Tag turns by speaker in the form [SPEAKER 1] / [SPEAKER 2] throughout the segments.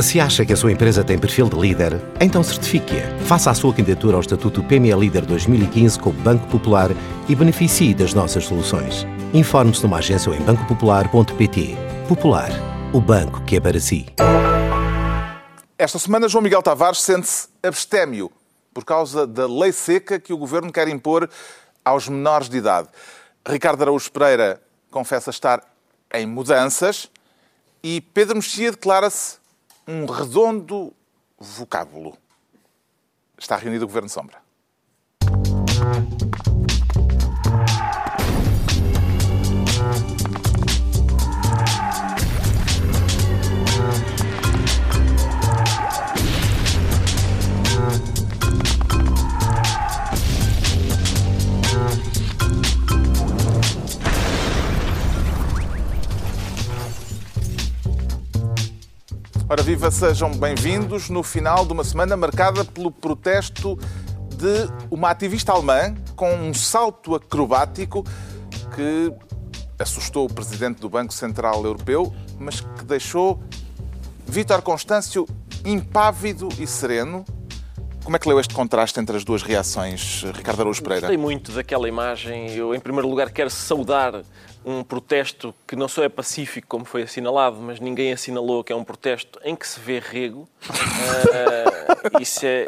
[SPEAKER 1] Se acha que a sua empresa tem perfil de líder, então certifique-a. Faça a sua candidatura ao Estatuto PME Líder 2015 com o Banco Popular e beneficie das nossas soluções. Informe-se numa agência ou em bancopopular.pt. Popular, o banco que é para si.
[SPEAKER 2] Esta semana, João Miguel Tavares sente-se abstémio por causa da lei seca que o governo quer impor aos menores de idade. Ricardo Araújo Pereira confessa estar em mudanças e Pedro Mexia declara-se um redondo vocábulo. Está reunido o Governo Sombra. Ora viva, sejam bem-vindos no final de uma semana marcada pelo protesto de uma ativista alemã com um salto acrobático que assustou o presidente do Banco Central Europeu, mas que deixou Vítor Constâncio impávido e sereno. Como é que leu este contraste entre as duas reações, Ricardo Araújo Pereira?
[SPEAKER 3] Gostei muito daquela imagem. Eu, em primeiro lugar, quero saudar um protesto que não só é pacífico, como foi assinalado, mas ninguém assinalou que é um protesto em que se vê rego. Uh, isso é,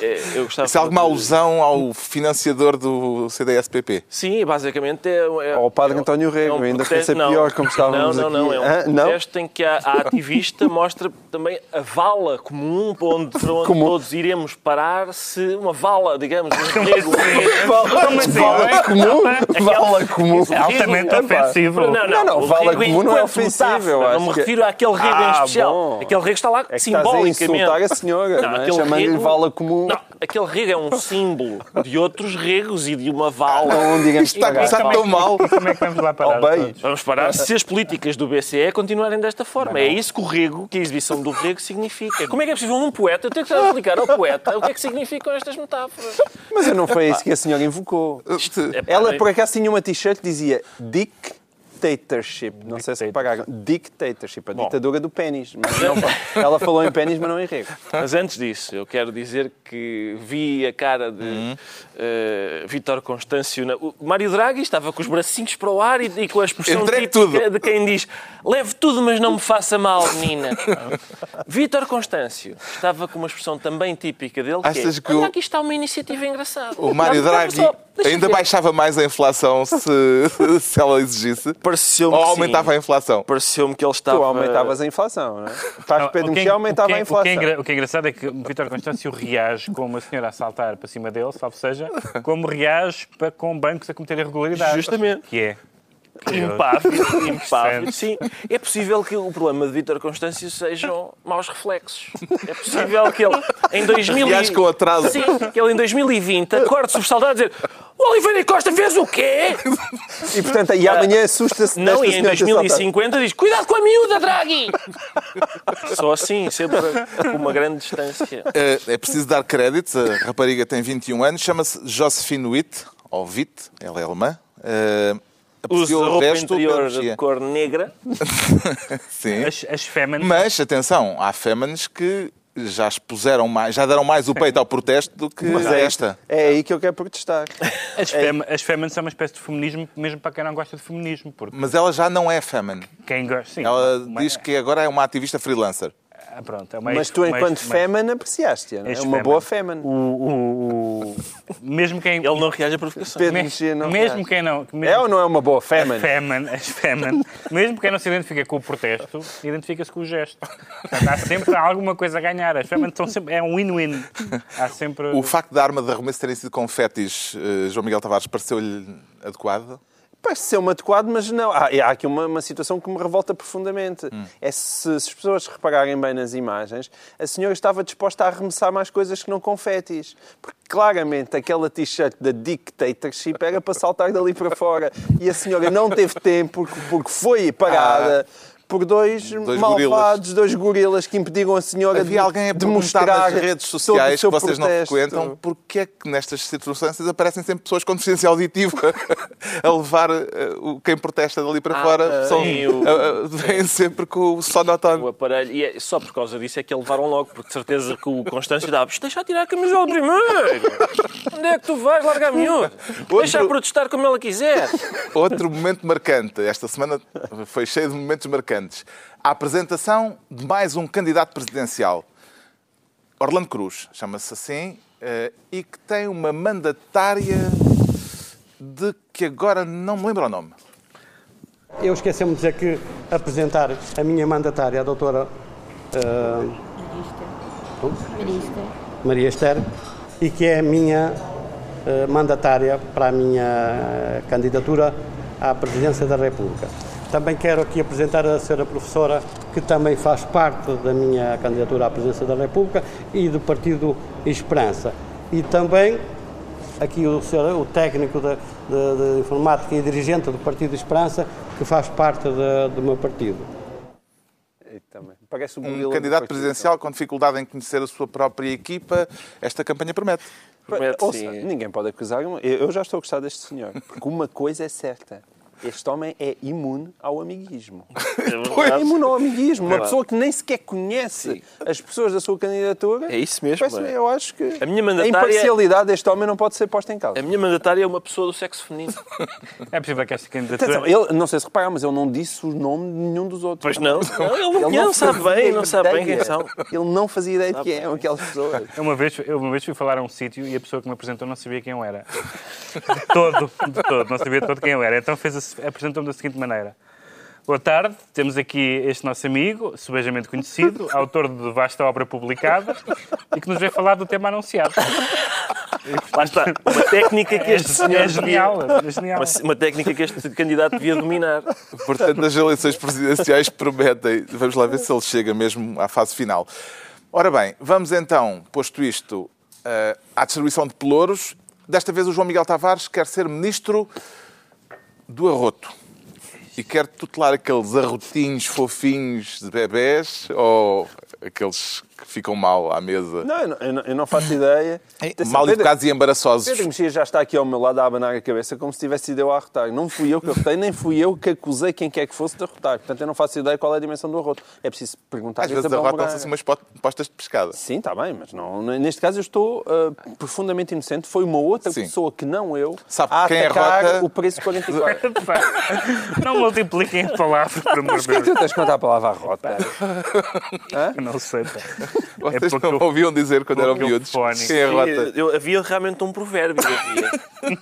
[SPEAKER 3] é,
[SPEAKER 2] eu gostava isso é alguma de... alusão ao financiador do CDSPP?
[SPEAKER 3] Sim, basicamente é... é
[SPEAKER 4] ao padre António Rego, é um ainda protesto, ser pior, como estávamos
[SPEAKER 3] Não, não,
[SPEAKER 4] aqui.
[SPEAKER 3] não, é um ah, protesto não? em que a, a, ativista mostra também a vala comum para onde, para onde comum. todos iremos parar se uma vala, digamos, um rego...
[SPEAKER 4] Vala assim? comum? Vala comum.
[SPEAKER 5] É altamente ofensivo.
[SPEAKER 4] Não, não, não, não vala comum não é ofensivo.
[SPEAKER 3] Não me refiro àquele rego em ah, especial. Aquele rego está lá
[SPEAKER 4] é
[SPEAKER 3] simbolicamente.
[SPEAKER 4] A a senhora, não, é? chamando-lhe vala comum.
[SPEAKER 3] Não, aquele rego é um símbolo de outros regos e de uma vala.
[SPEAKER 4] Não, digamos,
[SPEAKER 2] Isto está a começar tão mal.
[SPEAKER 5] Como é que vamos lá parar?
[SPEAKER 3] Oh, vamos parar se as políticas do BCE continuarem desta forma. É isso que o rego, que a exibição do rego significa. Como é que é possível um poeta, eu tenho que estar a explicar ao poeta o que é que significam estas metáforas.
[SPEAKER 4] Mas não foi isso que a senhora invocou. Ela, por acaso, tinha uma t-shirt que dizia Dick dictatorship. Não sei se pagaram. Dictatorship, a Bom. ditadura do pênis. ela falou em pênis, mas não em rego.
[SPEAKER 3] Mas antes disso, eu quero dizer que vi a cara de uhum. uh, Vítor Constâncio. Na... O Mário Draghi estava com os bracinhos para o ar e, e com a expressão típica de quem diz leve tudo, mas não me faça mal, menina. Vítor Constâncio estava com uma expressão também típica dele que Achas é, que o... aqui está uma iniciativa engraçada.
[SPEAKER 2] O Mário Draghi ainda baixava mais a inflação se, se ela exigisse? Pareceu-me Ou aumentava sim. a inflação?
[SPEAKER 3] Pareceu-me que ele estava... Tu
[SPEAKER 4] aumentavas a inflação, não é? Estás Pedro Mexia aumentava
[SPEAKER 5] o
[SPEAKER 4] a inflação.
[SPEAKER 5] O que, é engra... o que é engraçado é que o Vítor Constâncio reage com uma senhora a saltar para cima dele, salvo seja, como reage para, com bancos a cometer irregularidades.
[SPEAKER 3] Justamente.
[SPEAKER 5] Que é
[SPEAKER 3] impávido, impávido. Sim, é possível que o problema de Vítor Constâncio sejam maus reflexos. É possível que ele em 2000
[SPEAKER 2] com atraso.
[SPEAKER 3] Sim, que ele em 2020 acorde sobressaltado a dizer o Oliveira Costa fez o quê?
[SPEAKER 4] E portanto, e amanhã assusta-se
[SPEAKER 3] Não, e em 2050 diz cuidado com a miúda, Draghi! Só assim, sempre com uma grande distância.
[SPEAKER 2] É, é preciso dar crédito. A rapariga tem 21 anos, chama-se Josephine Witt, ou Witt, ela é alemã. Uh,
[SPEAKER 3] Usa roupa interior de cor negra.
[SPEAKER 2] Sim.
[SPEAKER 5] As, as fémenes.
[SPEAKER 2] Mas, atenção, há fémenes que já expuseram mais, já deram mais o peito ao protesto do que Mas
[SPEAKER 4] é
[SPEAKER 2] esta.
[SPEAKER 4] É aí que eu quero protestar.
[SPEAKER 5] As, é. as fémenes são uma espécie de feminismo, mesmo para quem não gosta de feminismo. Porque...
[SPEAKER 2] Mas ela já não é fémine.
[SPEAKER 5] Quem gosta, sim.
[SPEAKER 2] Ela diz que agora é uma ativista freelancer.
[SPEAKER 5] Ah, pronto, é
[SPEAKER 4] mas tu, enquanto fémana, apreciaste É uma boa fémana. O,
[SPEAKER 5] o, o, mesmo quem...
[SPEAKER 3] Ele não reage a provocações.
[SPEAKER 5] Mesmo, não mesmo quem não... Mesmo,
[SPEAKER 4] é ou não é uma boa fémana?
[SPEAKER 5] Fémana, as fémana. mesmo quem não se identifica com o protesto, identifica-se com o gesto. Portanto, há sempre alguma coisa a ganhar. As fémanas são sempre... É um win-win. Há sempre...
[SPEAKER 2] O facto da arma de arremesso terem sido confetis, uh, João Miguel Tavares, pareceu-lhe adequado?
[SPEAKER 4] Parece ser um adequado, mas não. Há, há aqui uma, uma, situação que me revolta profundamente. Hum. É se, se, as pessoas repararem bem nas imagens, a senhora estava disposta a arremessar mais coisas que não confetis. Porque claramente aquela t-shirt da dictatorship era para saltar dali para fora. E a senhora não teve tempo porque, porque foi parada. Ah por dois, dois malvados, gorilas. dois gorilas que impediram a senhora
[SPEAKER 2] Havia
[SPEAKER 4] de,
[SPEAKER 2] alguém a
[SPEAKER 4] de mostrar
[SPEAKER 2] nas redes sociais que vocês protesto. não frequentam porque é que nestas circunstâncias aparecem sempre pessoas com deficiência auditiva a levar uh, quem protesta dali para ah, fora. Uh, são, uh, vêm sempre com o sonotone.
[SPEAKER 3] O aparelho. E é, só por causa disso é que levaram logo, porque de certeza que o Constâncio dava deixa tirar a camisola primeiro. Onde é que tu vais largar miúdo? Outro... Deixa protestar como ela quiser.
[SPEAKER 2] Outro momento marcante. Esta semana foi cheio de momentos marcantes. A apresentação de mais um candidato presidencial. Orlando Cruz, chama-se assim, eh, e que tem uma mandatária de que agora não me lembro o nome.
[SPEAKER 6] Eu esqueci-me de dizer que apresentar a minha mandatária, a doutora uh, Maria Esther. Maria Esther, e que é a minha uh, mandatária para a minha candidatura à presidência da República. Também quero aqui apresentar a senhora professora, que também faz parte da minha candidatura à presidência da República e do Partido Esperança. E também aqui o, senhor, o técnico de, de, de, informática e dirigente do Partido Esperança, que faz parte de, do meu partido.
[SPEAKER 2] Parece um, um candidato presidencial com dificuldade em conhecer a sua própria equipa, esta campanha promete.
[SPEAKER 4] Promete, Ouça, ninguém pode acusar. Eu já estou a gostar deste senhor, porque uma coisa é certa este homem é imune ao amiguismo. É imune ao amiguismo. Uma pessoa que nem sequer conhece Sim. as pessoas da sua candidatura.
[SPEAKER 3] É isso mesmo.
[SPEAKER 4] É. Eu acho que a, minha mandatária... a imparcialidade deste homem não pode ser posta em causa.
[SPEAKER 3] A minha mandatária é uma pessoa do sexo feminino.
[SPEAKER 5] É possível que esta candidatura...
[SPEAKER 4] Atenção, ele, não sei se reparar, mas ele não disse o nome de nenhum dos outros.
[SPEAKER 3] Pois não. não ele não, ele não sabe bem, não sabe bem quem são.
[SPEAKER 4] Ele não fazia ideia de quem eram aquelas pessoas.
[SPEAKER 5] Eu uma, vez, eu uma vez fui falar a um sítio e a pessoa que me apresentou não sabia quem eu era. De todo, de todo. Não sabia de todo quem eu era. Então apresentou-me da seguinte maneira. Boa tarde, temos aqui este nosso amigo, subejamente conhecido, autor de vasta obra publicada e que nos veio falar do tema anunciado.
[SPEAKER 3] Lá está, uma técnica que este senhor
[SPEAKER 5] é genial, é genial.
[SPEAKER 3] Uma, uma, técnica que este candidato devia dominar.
[SPEAKER 2] Portanto, nas eleições presidenciais prometem. Vamos lá ver se ele chega mesmo à fase final. Ora bem, vamos então, posto isto, uh, à distribuição de pelouros. Desta vez o João Miguel Tavares quer ser ministro do arroto. E quer tutelar aqueles arrotinhos fofinhos de bebés ou aqueles que ficam mal à mesa?
[SPEAKER 4] Não, eu não, eu não, eu não faço ideia.
[SPEAKER 2] Mal educados e embaraçosos.
[SPEAKER 4] Pedro Mexia já está aqui ao meu lado a abanar a cabeça como se tivesse ido eu a arrotar. Não fui eu que arrotei, nem fui eu que acusei quem quer que fosse de arrotar. Portanto, eu não faço ideia qual é a dimensão do arroto. É preciso perguntar
[SPEAKER 2] Às vezes arrotam-se assim umas postas de pescada.
[SPEAKER 4] Sim, está bem, mas não, neste caso eu estou uh, profundamente inocente. Foi uma outra Sim. pessoa que não eu
[SPEAKER 2] Sabe
[SPEAKER 4] a
[SPEAKER 2] quem
[SPEAKER 4] atacar
[SPEAKER 2] arrota...
[SPEAKER 4] o preço 44.
[SPEAKER 5] não multipliquem a palavra, por amor
[SPEAKER 4] de Deus. Tu tens que contar a palavra arrota?
[SPEAKER 5] não sei. Pá.
[SPEAKER 2] Vocês é não ouviam dizer quando eram miúdos? Quem arrota?
[SPEAKER 3] Eu, havia realmente um provérbio.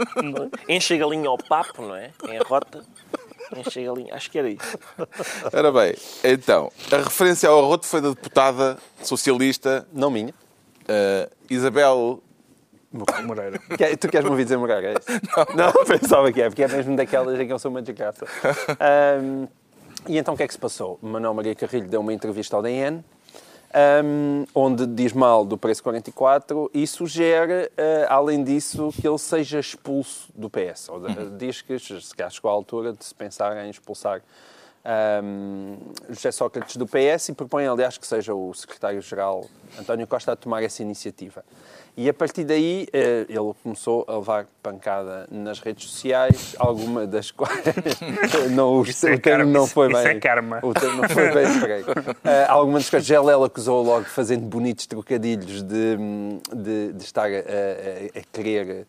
[SPEAKER 3] Enche a galinha ao papo, não é? Em arrota. Enche a galinha. Acho que era isso.
[SPEAKER 2] Ora bem, então, a referência ao arroto foi da deputada socialista...
[SPEAKER 4] Não minha.
[SPEAKER 2] Uh, Isabel
[SPEAKER 4] Moreira. Tu queres-me ouvir dizer Moreira? É não. não, pensava que é, porque é mesmo daquelas em que eu sou uma desgraça. Um, e então o que é que se passou? Manuel Maria Carrilho deu uma entrevista ao DN um, onde diz mal do preço 44 e sugere, uh, além disso, que ele seja expulso do PS. Ou, uhum. Diz que chegou à altura de se pensar em expulsar um, José Sócrates do PS e propõe, aliás, que seja o secretário-geral António Costa a tomar essa iniciativa. E a partir daí eh, ele começou a levar pancada nas redes sociais, alguma das quais não, o,
[SPEAKER 5] é o termo
[SPEAKER 4] não foi
[SPEAKER 5] isso
[SPEAKER 4] bem.
[SPEAKER 5] É karma.
[SPEAKER 4] O termo não foi bem emprego. Uh, alguma das quais Gelela acusou logo fazendo bonitos trocadilhos de, de, de estar a, a, a querer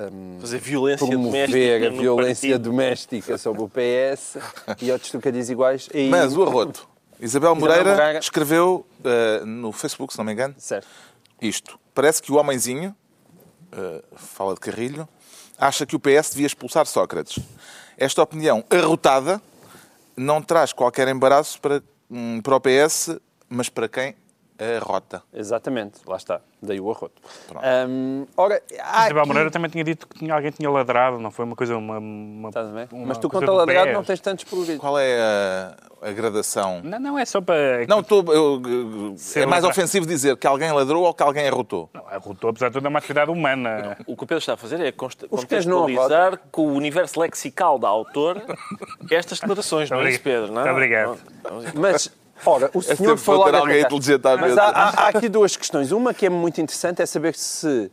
[SPEAKER 3] um, fazer violência
[SPEAKER 4] promover
[SPEAKER 3] doméstica
[SPEAKER 4] a violência doméstica sobre o PS e outros trocadilhos iguais.
[SPEAKER 2] E... Mas o arroto. Isabel Moreira, Isabel Moreira escreveu uh, no Facebook, se não me engano,
[SPEAKER 4] certo.
[SPEAKER 2] isto. Parece que o homenzinho, uh, fala de Carrilho, acha que o PS devia expulsar Sócrates. Esta opinião arrotada não traz qualquer embaraço para, um, para o PS, mas para quem a rota.
[SPEAKER 4] Exatamente, lá está. Daí o arroto. Um, ora,
[SPEAKER 5] Isabel aqui... Moreira também tinha dito que tinha, alguém tinha ladrado, não foi uma coisa. Uma, uma,
[SPEAKER 4] uma Mas tu, quanto a ladrado, não tens tantos problemas.
[SPEAKER 2] Qual é a, a, gradação?
[SPEAKER 5] Não, não é só para.
[SPEAKER 2] Não, tô, eu, é mais ofensivo dizer que alguém ladrou ou que alguém arrotou.
[SPEAKER 5] Não, arrotou, apesar de tudo, é uma atividade humana.
[SPEAKER 3] O que o Pedro está a fazer é contextualizar com o universo lexical da autora estas declarações, não é isso, Pedro? Não?
[SPEAKER 5] Muito obrigado.
[SPEAKER 4] Mas Ora, o senhor falou... Ter alguém inteligente à Mas há, há, há, aqui duas questões. Uma que é muito interessante é saber se,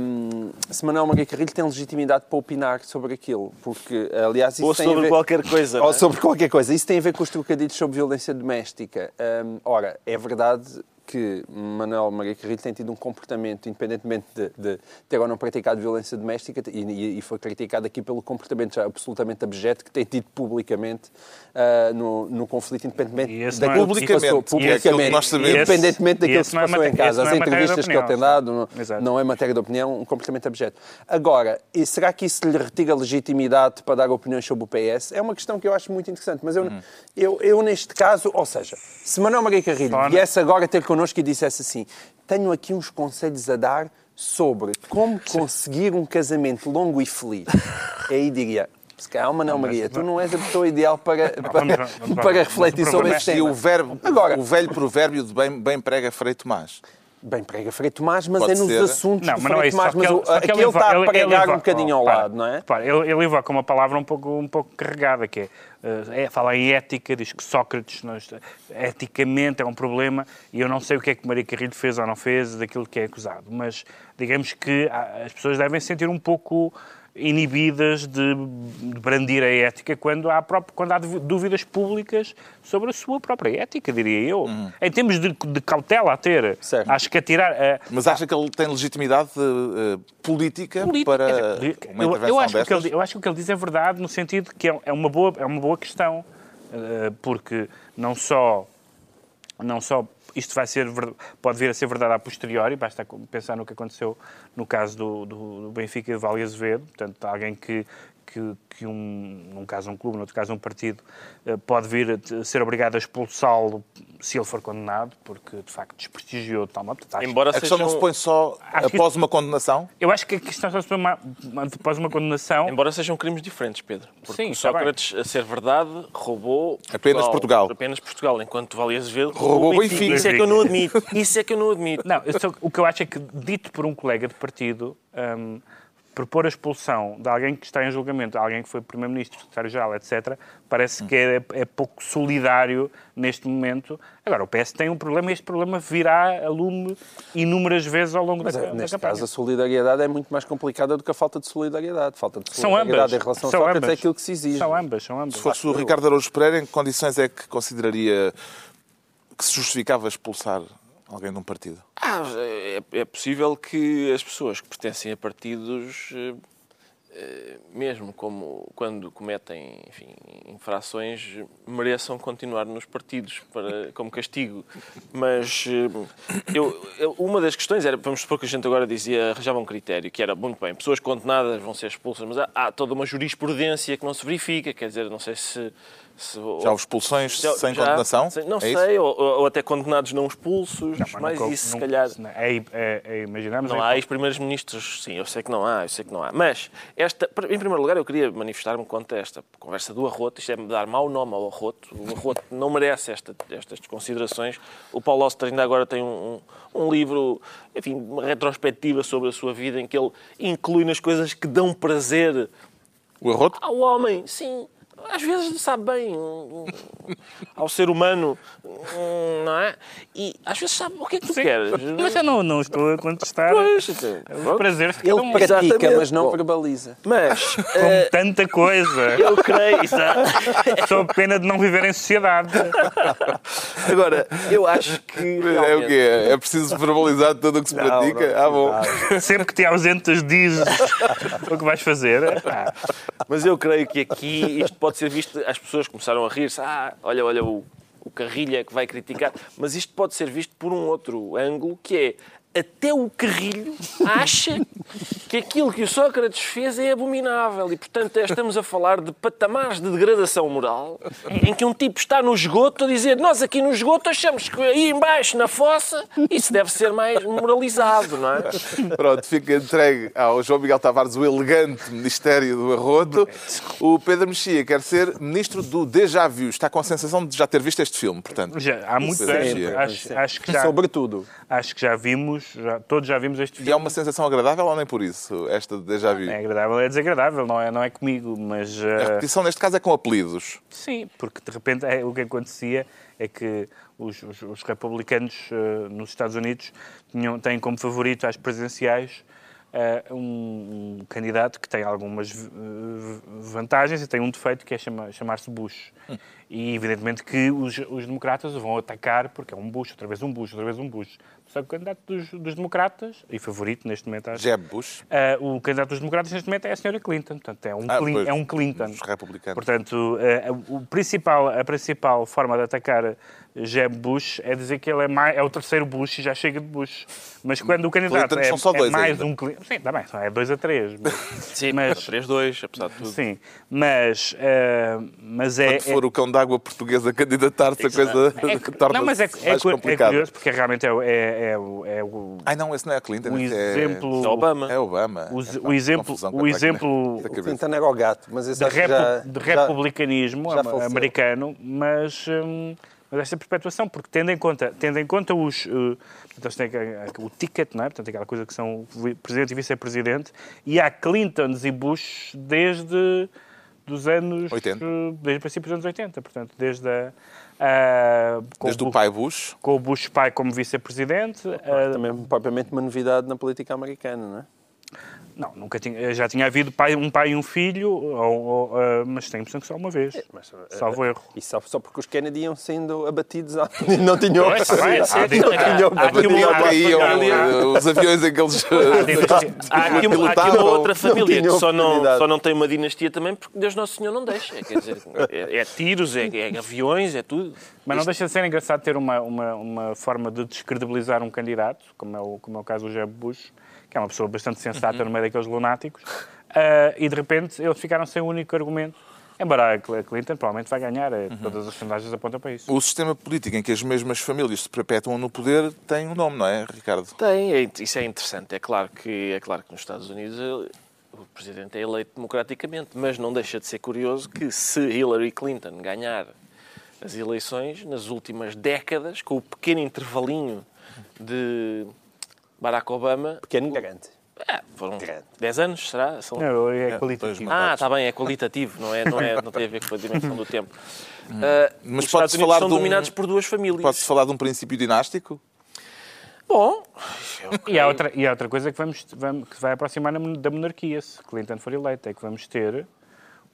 [SPEAKER 4] um, se Manuel Maria Carrilho tem legitimidade para opinar sobre aquilo. Porque, aliás, isso
[SPEAKER 3] Ou
[SPEAKER 4] tem
[SPEAKER 3] sobre
[SPEAKER 4] ver...
[SPEAKER 3] qualquer coisa.
[SPEAKER 4] Ou é? sobre qualquer coisa. Isso tem a ver com os trocadilhos sobre violência doméstica. Um, ora, é verdade que Manuel Maria Carrilho tem tido um comportamento, independentemente de, de ter ou não praticado violência doméstica, e, e, foi criticado aqui pelo comportamento absolutamente abjeto que tem tido publicamente uh, no, no conflito, independentemente
[SPEAKER 2] daquilo é, publicamente, que passou, publicamente,
[SPEAKER 4] independentemente daquilo que se passou é em casa. As é entrevistas que ele tem dado não, não, é matéria de opinião, um comportamento abjeto. Agora, e será que isso lhe retira legitimidade para dar opiniões sobre o PS? É uma questão que eu acho muito interessante, mas eu, hum. eu, eu, neste caso, ou seja, se Manuel Maria Carrilho viesse agora ter connosco e dissesse assim: Tenho aqui uns conselhos a dar sobre como conseguir um casamento longo e feliz. Aí diria: se calhar, Manuel Maria, tu não és a pessoa ideal para, para, para refletir sobre este tema.
[SPEAKER 2] E o, verbo, Agora, o velho provérbio de bem, bem prega Frei Tomás.
[SPEAKER 4] Bem prega Frei Tomás, mas Pode é nos ser. assuntos não, de Frei é Tomás. Mas ele, aqui ele está a pregar um bocadinho ao lado, não é?
[SPEAKER 5] ele, ele evoca uma palavra um pouco, um pouco carregada, que é é, fala em ética, diz que Sócrates nós, eticamente é um problema e eu não sei o que é que Maria Carrilho fez ou não fez daquilo que é acusado, mas digamos que as pessoas devem sentir um pouco inibidas de brandir a ética quando há, próprio, quando há dúvidas públicas sobre a sua própria ética, diria eu. Uhum. Em termos de, de, cautela a ter. Certo. Acho que atirar. Uh,
[SPEAKER 2] Mas acha que ele tem legitimidade uh, política, política, para uma
[SPEAKER 5] eu, eu, acho que ele, eu acho que o que ele diz é verdade no sentido que é, é uma, boa, é uma boa questão. Uh, porque não só, não só isto vai ser, pode vir a ser verdade a posteriori, basta pensar no que aconteceu no caso do, do, do Benfica e do Vale Azevedo, portanto, alguém que, que, que um, num caso um clube, no outro caso um partido, eh, pode vir a ser obrigado a expulsá-lo se ele for condenado, porque de facto desprestigiou de tal modo.
[SPEAKER 2] Embora a questão não se põe só após uma condenação?
[SPEAKER 5] Eu acho que a questão só se põe uma, após uma condenação.
[SPEAKER 3] Embora sejam crimes diferentes, Pedro. Porque Sim, Sócrates, a ser verdade, roubou
[SPEAKER 2] Portugal, apenas Portugal.
[SPEAKER 3] Apenas Portugal, enquanto Vale Azevedo
[SPEAKER 2] roubou, roubou Benfica.
[SPEAKER 3] Isso é que eu não admito. Isso é que eu não admito.
[SPEAKER 5] Não, só, o que eu acho é que, dito por um colega de partido, hum, propor a expulsão de alguém que está em julgamento, alguém que foi Primeiro-Ministro, Secretário-Geral, etc., parece que é, é, pouco solidário neste momento. Agora, o PS tem um problema e este problema virá a lume inúmeras vezes ao longo Mas, da, é,
[SPEAKER 4] neste
[SPEAKER 5] da
[SPEAKER 4] caso, a solidariedade é muito mais complicada do que a falta de solidariedade. Falta de solidariedade são ambas. em relação são a é ambas. é aquilo que se exige.
[SPEAKER 5] São ambas, são ambas.
[SPEAKER 2] Se fosse o Ricardo Araújo Pereira, em que condições é que consideraria que se justificava expulsar alguém de um partido?
[SPEAKER 3] Ah, é, é, possível que as pessoas que pertencem a partidos, eh, eh, mesmo como quando cometem enfim, infrações, mereçam continuar nos partidos para, como castigo. Mas eh, eu, eu, uma das questões era, vamos supor que a gente agora dizia, arranjava um critério, que era, muito bem, pessoas condenadas vão ser expulsas, mas há, há toda uma jurisprudência que não se verifica, quer dizer, não sei se
[SPEAKER 2] se, já houve expulsões já, sem já, condenação?
[SPEAKER 3] Não é sei, ou, ou, até condenados não expulsos, não, mas nunca, isso se calhar...
[SPEAKER 5] É, é, é, imaginamos...
[SPEAKER 3] Não há ex-primeiros ministros, sim, eu sei que não há, eu sei que não há. Mas, esta, em primeiro lugar, eu queria manifestar-me contra esta conversa do arroto, isto é dar mau nome ao arroto, o arroto não merece esta, estas considerações. O Paulo Oster ainda agora tem um, um, um livro, enfim, uma retrospectiva sobre a sua vida, em que ele inclui nas coisas que dão prazer
[SPEAKER 2] o arroto?
[SPEAKER 3] Ao homem, sim às vezes sabe bem ao ser humano, não é? E às vezes sabe o que é que tu Sim, queres.
[SPEAKER 5] Mas eu não, não estou a contestar.
[SPEAKER 3] Pois,
[SPEAKER 5] o prazer
[SPEAKER 4] Ele um... pratica, Exatamente. mas não verbaliza.
[SPEAKER 3] Mas...
[SPEAKER 5] Com uh... tanta coisa.
[SPEAKER 3] Eu creio,
[SPEAKER 5] Sou pena de não viver em sociedade.
[SPEAKER 3] Agora, eu acho que...
[SPEAKER 2] Realmente... É o quê? É preciso verbalizar tudo o que se não, pratica? Não, ah, bom.
[SPEAKER 5] Sempre que te ausentas dizes o que vais fazer.
[SPEAKER 3] Ah. Mas eu creio que aqui isto pode ser visto, as pessoas começaram a rir-se, ah, olha, olha o, o Carrilha que vai criticar, mas isto pode ser visto por um outro ângulo, que é até o carrilho acha que aquilo que o Sócrates fez é abominável. E, portanto, estamos a falar de patamares de degradação moral em que um tipo está no esgoto a dizer nós aqui no esgoto achamos que aí embaixo, na fossa, isso deve ser mais moralizado, não é?
[SPEAKER 2] Pronto, fica entregue ao João Miguel Tavares o elegante Ministério do Arroto. O Pedro Mexia quer ser Ministro do Déjà Vu. Está com a sensação de já ter visto este filme, portanto.
[SPEAKER 5] Já, há muito tempo. Acho, acho que já,
[SPEAKER 4] Sobretudo.
[SPEAKER 5] Acho que já vimos, já, todos já vimos este filme.
[SPEAKER 2] E é uma sensação agradável ou nem por isso, esta de déjà vu?
[SPEAKER 5] É agradável, é desagradável, não é, não é comigo, mas... Uh...
[SPEAKER 2] A repetição neste caso é com apelidos.
[SPEAKER 5] Sim, porque de repente é, o que acontecia é que os, os, os republicanos uh, nos Estados Unidos tinham, têm como favorito às presidenciais uh, um, um, candidato que tem algumas vantagens e tem um defeito que é chama, chamar-se Bush. Hum. E evidentemente que os, os democratas vão atacar porque é um Bush, outra vez um Bush, outra vez um Bush. Só que o candidato dos, dos democratas, e favorito neste momento... Acho,
[SPEAKER 2] Jeb Bush.
[SPEAKER 5] Uh, o candidato dos democratas neste momento é a senhora Clinton. Portanto, é um, ah, Clin, é um Clinton.
[SPEAKER 2] Os republicanos.
[SPEAKER 5] Portanto, uh, o principal, a principal forma de atacar Jeb Bush é dizer que ele é, mais, é o terceiro Bush e já chega de Bush. Mas quando o candidato é, é, mais ainda. um Clinton... Sim, está bem, é 2 a 3.
[SPEAKER 3] Mas, sim, mas 3-2, apesar de tudo.
[SPEAKER 5] Sim, mas, uh, mas é...
[SPEAKER 2] Quando for é... o cão d'água portuguesa candidatar-se, a coisa
[SPEAKER 5] é,
[SPEAKER 2] torna
[SPEAKER 5] Não, mas é, é, é curioso, porque realmente é, é, é, é
[SPEAKER 2] o... Ai não, esse não é a Clinton,
[SPEAKER 5] o exemplo...
[SPEAKER 3] É Obama.
[SPEAKER 2] É Obama.
[SPEAKER 5] O, o exemplo... O exemplo...
[SPEAKER 4] O Clinton era o gato, mas esse
[SPEAKER 5] de, repu já, de republicanismo já americano, mas... Hum, mas esta perpetuação, porque tendo em conta, tendo em conta os, uh, portanto, tem o ticket, não é? portanto, aquela coisa que são presidente e vice-presidente, e há Clintons e Bush desde dos anos
[SPEAKER 2] 80.
[SPEAKER 5] desde o princípio dos anos 80, portanto, desde a,
[SPEAKER 2] desde o, o pai Bush.
[SPEAKER 5] Com o Bush pai como vice-presidente.
[SPEAKER 4] Também propriamente uma novidade na política americana, não é?
[SPEAKER 5] Não, nunca tinha, já tinha havido pai, um pai e um filho, ou, ou, uh, mas tem impressão que só uma vez. É, mas, uh, Salvo erro.
[SPEAKER 4] E só, só porque os Kennedy iam sendo abatidos e não tinham
[SPEAKER 5] Pois,
[SPEAKER 2] Os aviões em que eles
[SPEAKER 3] Há aqui uma, há aqui uma outra família que só não, só não tem uma dinastia também porque Deus Nosso Senhor não deixa. Quer dizer, é, é tiros, é, é, aviões, é tudo.
[SPEAKER 5] Mas não deixa de ser engraçado ter uma, uma, uma forma de descredibilizar um candidato, como é o, como é o caso do Jeb Bush, que é uma pessoa bastante sensata uhum. no meio daqueles lunáticos, uh, e de repente eles ficaram sem o único argumento. Embora a Clinton provavelmente vai ganhar, eh, uhum. todas as sondagens apontam para isso.
[SPEAKER 2] O sistema político em que as mesmas famílias se perpetuam no poder tem um nome, não é, Ricardo?
[SPEAKER 3] Tem, é, isso é interessante. É claro que, é claro que nos Estados Unidos o presidente é eleito democraticamente, mas não deixa de ser curioso que se Hillary Clinton ganhar as eleições nas últimas décadas, com o pequeno intervalinho de Barack Obama.
[SPEAKER 4] Pequeno garante.
[SPEAKER 3] É, foram 10 anos, será?
[SPEAKER 5] São... Não, é qualitativo.
[SPEAKER 3] Ah, está bem, é qualitativo, não, é, não, é, não tem a ver com a dimensão do tempo. Uh,
[SPEAKER 2] Mas pode-se falar
[SPEAKER 3] são
[SPEAKER 2] de um...
[SPEAKER 3] dominados por duas famílias.
[SPEAKER 2] Pode-se falar de um princípio dinástico?
[SPEAKER 3] Bom,
[SPEAKER 5] e, há outra, e há outra coisa que, vamos, vamos, que vai aproximar da monarquia, se Clinton for eleita, é que vamos ter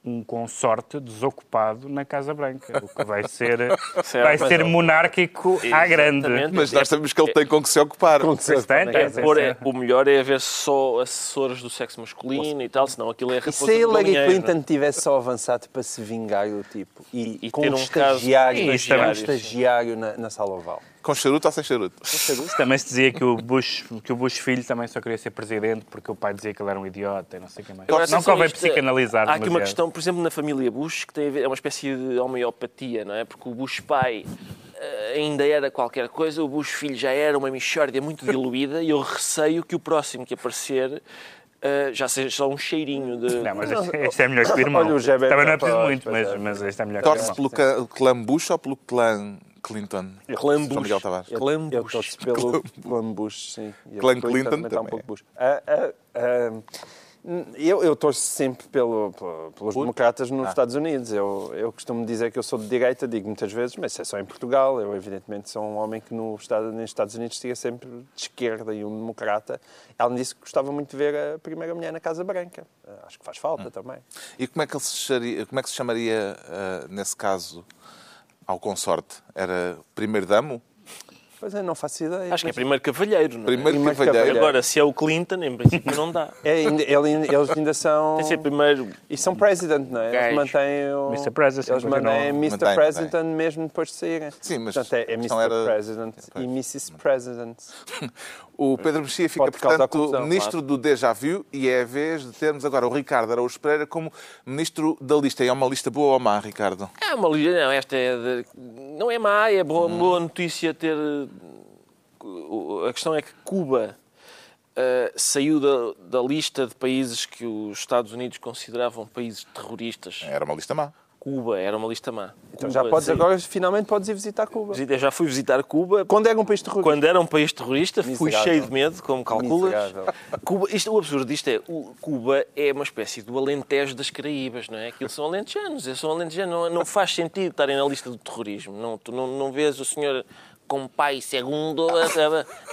[SPEAKER 5] um consorte desocupado na Casa Branca, o que vai ser, certo, vai ser monárquico à grande.
[SPEAKER 2] Mas nós sabemos que ele tem com que se ocupar.
[SPEAKER 5] Com que se
[SPEAKER 3] tem, é, é, o melhor é haver só assessores do sexo masculino e tal, senão aquilo é
[SPEAKER 4] E se a Hillary Clinton não? tivesse só avançado para se vingar do tipo e, e com um, um estagiário, um estagiário na, na sala oval?
[SPEAKER 2] Com charuto ou sem charuto? Com
[SPEAKER 5] charuto. Também se dizia que o, Bush, que o Bush filho também só queria ser presidente porque o pai dizia que ele era um idiota e não sei o que mais. Agora, não convém psicanalizar.
[SPEAKER 3] Há aqui uma questão, por exemplo, na família Bush, que tem a ver, é uma espécie de homeopatia, não é? Porque o Bush pai eh, ainda era qualquer coisa, o Bush filho já era uma mixórdia muito diluída e eu receio que o próximo que aparecer Uh, já seja só um cheirinho de.
[SPEAKER 5] Não, mas este, este é melhor que o irmão. Olha, o Também não é preciso muito, mas, mas este é melhor que o irmão.
[SPEAKER 2] Torce pelo clã Bush ou pelo clã Clinton.
[SPEAKER 3] Bush.
[SPEAKER 2] Miguel Tavares.
[SPEAKER 4] Clã Bush. Eu torço pelo Clã Bush, sim.
[SPEAKER 2] Clã Clinton também. Um pouco Bush. Uh,
[SPEAKER 4] uh, eu, eu torço sempre pelo, pelos democratas nos ah. Estados Unidos. Eu, eu costumo dizer que eu sou de direita, digo muitas vezes, mas isso é só em Portugal. Eu, evidentemente, sou um homem que no Estado, nos Estados Unidos siga sempre de esquerda e um democrata. Ela me disse que gostava muito de ver a primeira mulher na Casa Branca. Acho que faz falta hum. também.
[SPEAKER 2] E como é que, se, chamaria, como é que se chamaria, uh, nesse caso, ao consorte? Era primeiro-damo?
[SPEAKER 4] Pois é, não faço ideia.
[SPEAKER 3] Acho que é primeiro cavalheiro, não é?
[SPEAKER 2] Primeiro,
[SPEAKER 4] Primeiro
[SPEAKER 2] cavalheiro.
[SPEAKER 4] cavalheiro.
[SPEAKER 3] Agora, se é o Clinton, em princípio não dá.
[SPEAKER 4] É, ainda- ele- eles ainda são.
[SPEAKER 3] Tem ser primeiro
[SPEAKER 4] E são president, não é?
[SPEAKER 3] Gajo.
[SPEAKER 4] Eles mantêm o.
[SPEAKER 5] Mr. President,
[SPEAKER 4] Eles mantêm Mr.
[SPEAKER 2] Mantém,
[SPEAKER 4] President mesmo depois de saírem.
[SPEAKER 2] Sim, mas
[SPEAKER 4] Portanto, é, é Mr.
[SPEAKER 2] era-
[SPEAKER 4] President
[SPEAKER 2] Pois.
[SPEAKER 4] e Mrs. President.
[SPEAKER 2] O Pedro Mexia fica, portanto,
[SPEAKER 4] confusão,
[SPEAKER 2] ministro do déjà vu e é a vez de termos agora o Ricardo Araújo Pereira como ministro da lista. E é uma lista boa ou má, Ricardo?
[SPEAKER 3] É uma lista, não, esta é de- não é má, é boa, boa notícia ter. A questão é que Cuba eh, saiu da, da lista de países que os Estados Unidos consideravam países terroristas.
[SPEAKER 2] Era uma lista má.
[SPEAKER 3] Cuba era uma lista má.
[SPEAKER 4] Então
[SPEAKER 3] Cuba
[SPEAKER 4] já podes
[SPEAKER 3] saiu.
[SPEAKER 4] agora, finalmente podes ir visitar Cuba.
[SPEAKER 3] Eu já fui visitar Cuba.
[SPEAKER 4] Quando era um país terrorista?
[SPEAKER 3] Quando era um país terrorista, fui
[SPEAKER 4] Miserável.
[SPEAKER 3] cheio de medo, como calculas.
[SPEAKER 4] Miserável.
[SPEAKER 3] Cuba, isto, o absurdo disto é, o, Cuba é uma espécie do alentejo das Caraíbas, não é? Aquilo são alentejanos, eles são alentejanos, não, não faz sentido estarem na lista do terrorismo. Não, tu não, não vês o senhor com pai segundo...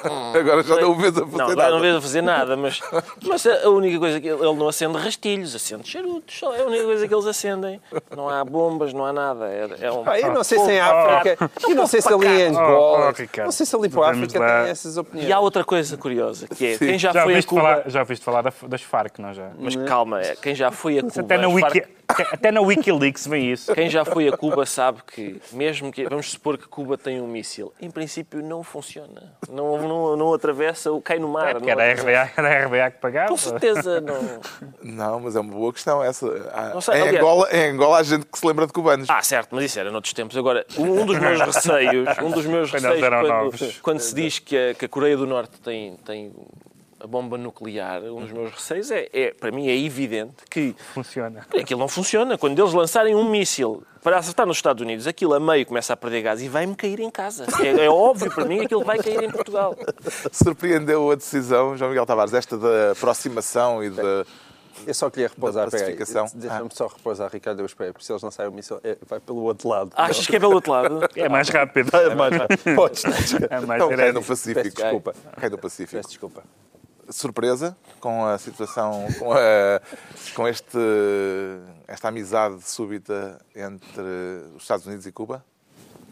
[SPEAKER 3] Hum,
[SPEAKER 2] Agora já não o vês a fazer
[SPEAKER 3] não,
[SPEAKER 2] nada.
[SPEAKER 3] não vês a fazer nada, mas, mas a única coisa que ele não acende rastilhos, acende charutos, só é a única coisa que eles acendem. Não há bombas, não há nada. É, é um,
[SPEAKER 4] Ah, eu não sei se em África, eu não sei se ali em
[SPEAKER 5] Oh,
[SPEAKER 4] Angola,
[SPEAKER 5] oh,
[SPEAKER 4] não sei se ali para a África
[SPEAKER 5] lá.
[SPEAKER 4] tem essas opiniões.
[SPEAKER 3] E há outra coisa curiosa, que é, quem já,
[SPEAKER 5] Já
[SPEAKER 3] foi a
[SPEAKER 5] ouviste,
[SPEAKER 3] Cuba...
[SPEAKER 5] falar, já ouviste falar da- das Farc, não já?
[SPEAKER 3] Mas calma, é, quem já foi a Cuba...
[SPEAKER 5] Até na, Wiki,
[SPEAKER 3] Farc-
[SPEAKER 5] até- na Wikileaks vem isso.
[SPEAKER 3] Quem já foi a Cuba sabe que, mesmo que. Vamos supor que Cuba tem um míssil. Em princípio, não funciona. Não, não, não atravessa, cai no mar.
[SPEAKER 5] É,
[SPEAKER 3] não
[SPEAKER 5] era a. RBA, era a RBA que pagava.
[SPEAKER 3] Com certeza, não.
[SPEAKER 2] Não, mas é uma boa questão essa. Há-
[SPEAKER 3] sei,
[SPEAKER 2] em, Angola, em Angola há gente que se lembra de cubanos.
[SPEAKER 3] Ah, certo, mas isso era noutros tempos. Agora, um dos meus receios, um dos meus receios
[SPEAKER 5] eram
[SPEAKER 3] quando,
[SPEAKER 5] novos.
[SPEAKER 3] quando se diz que a, que a Coreia do Norte tem, tem a bomba nuclear, um dos meus receios é, é, para mim, é evidente que
[SPEAKER 5] Funciona.
[SPEAKER 3] aquilo não funciona. Quando eles lançarem um míssil para acertar nos Estados Unidos, aquilo a meio começa a perder gás e vai-me cair em casa. É, é óbvio para mim que aquilo vai cair em Portugal.
[SPEAKER 2] Surpreendeu a decisão, João Miguel Tavares, esta da aproximação e da.
[SPEAKER 4] Eu só queria repousar, deixa-me só repousar, Ricardo, eu espero, porque se eles não saem o míssil, é- vai pelo outro lado.
[SPEAKER 3] Achas que é pelo outro lado?
[SPEAKER 5] É mais rápido.
[SPEAKER 4] É mais, podes,
[SPEAKER 5] É mais
[SPEAKER 2] Então,
[SPEAKER 5] direto.
[SPEAKER 2] no Pacífico.
[SPEAKER 4] Peço desculpa.
[SPEAKER 2] Cai no Pacífico.
[SPEAKER 4] Peço desculpa.
[SPEAKER 2] Surpresa com a situação, com, a- com este, esta amizade súbita entre os Estados Unidos e Cuba?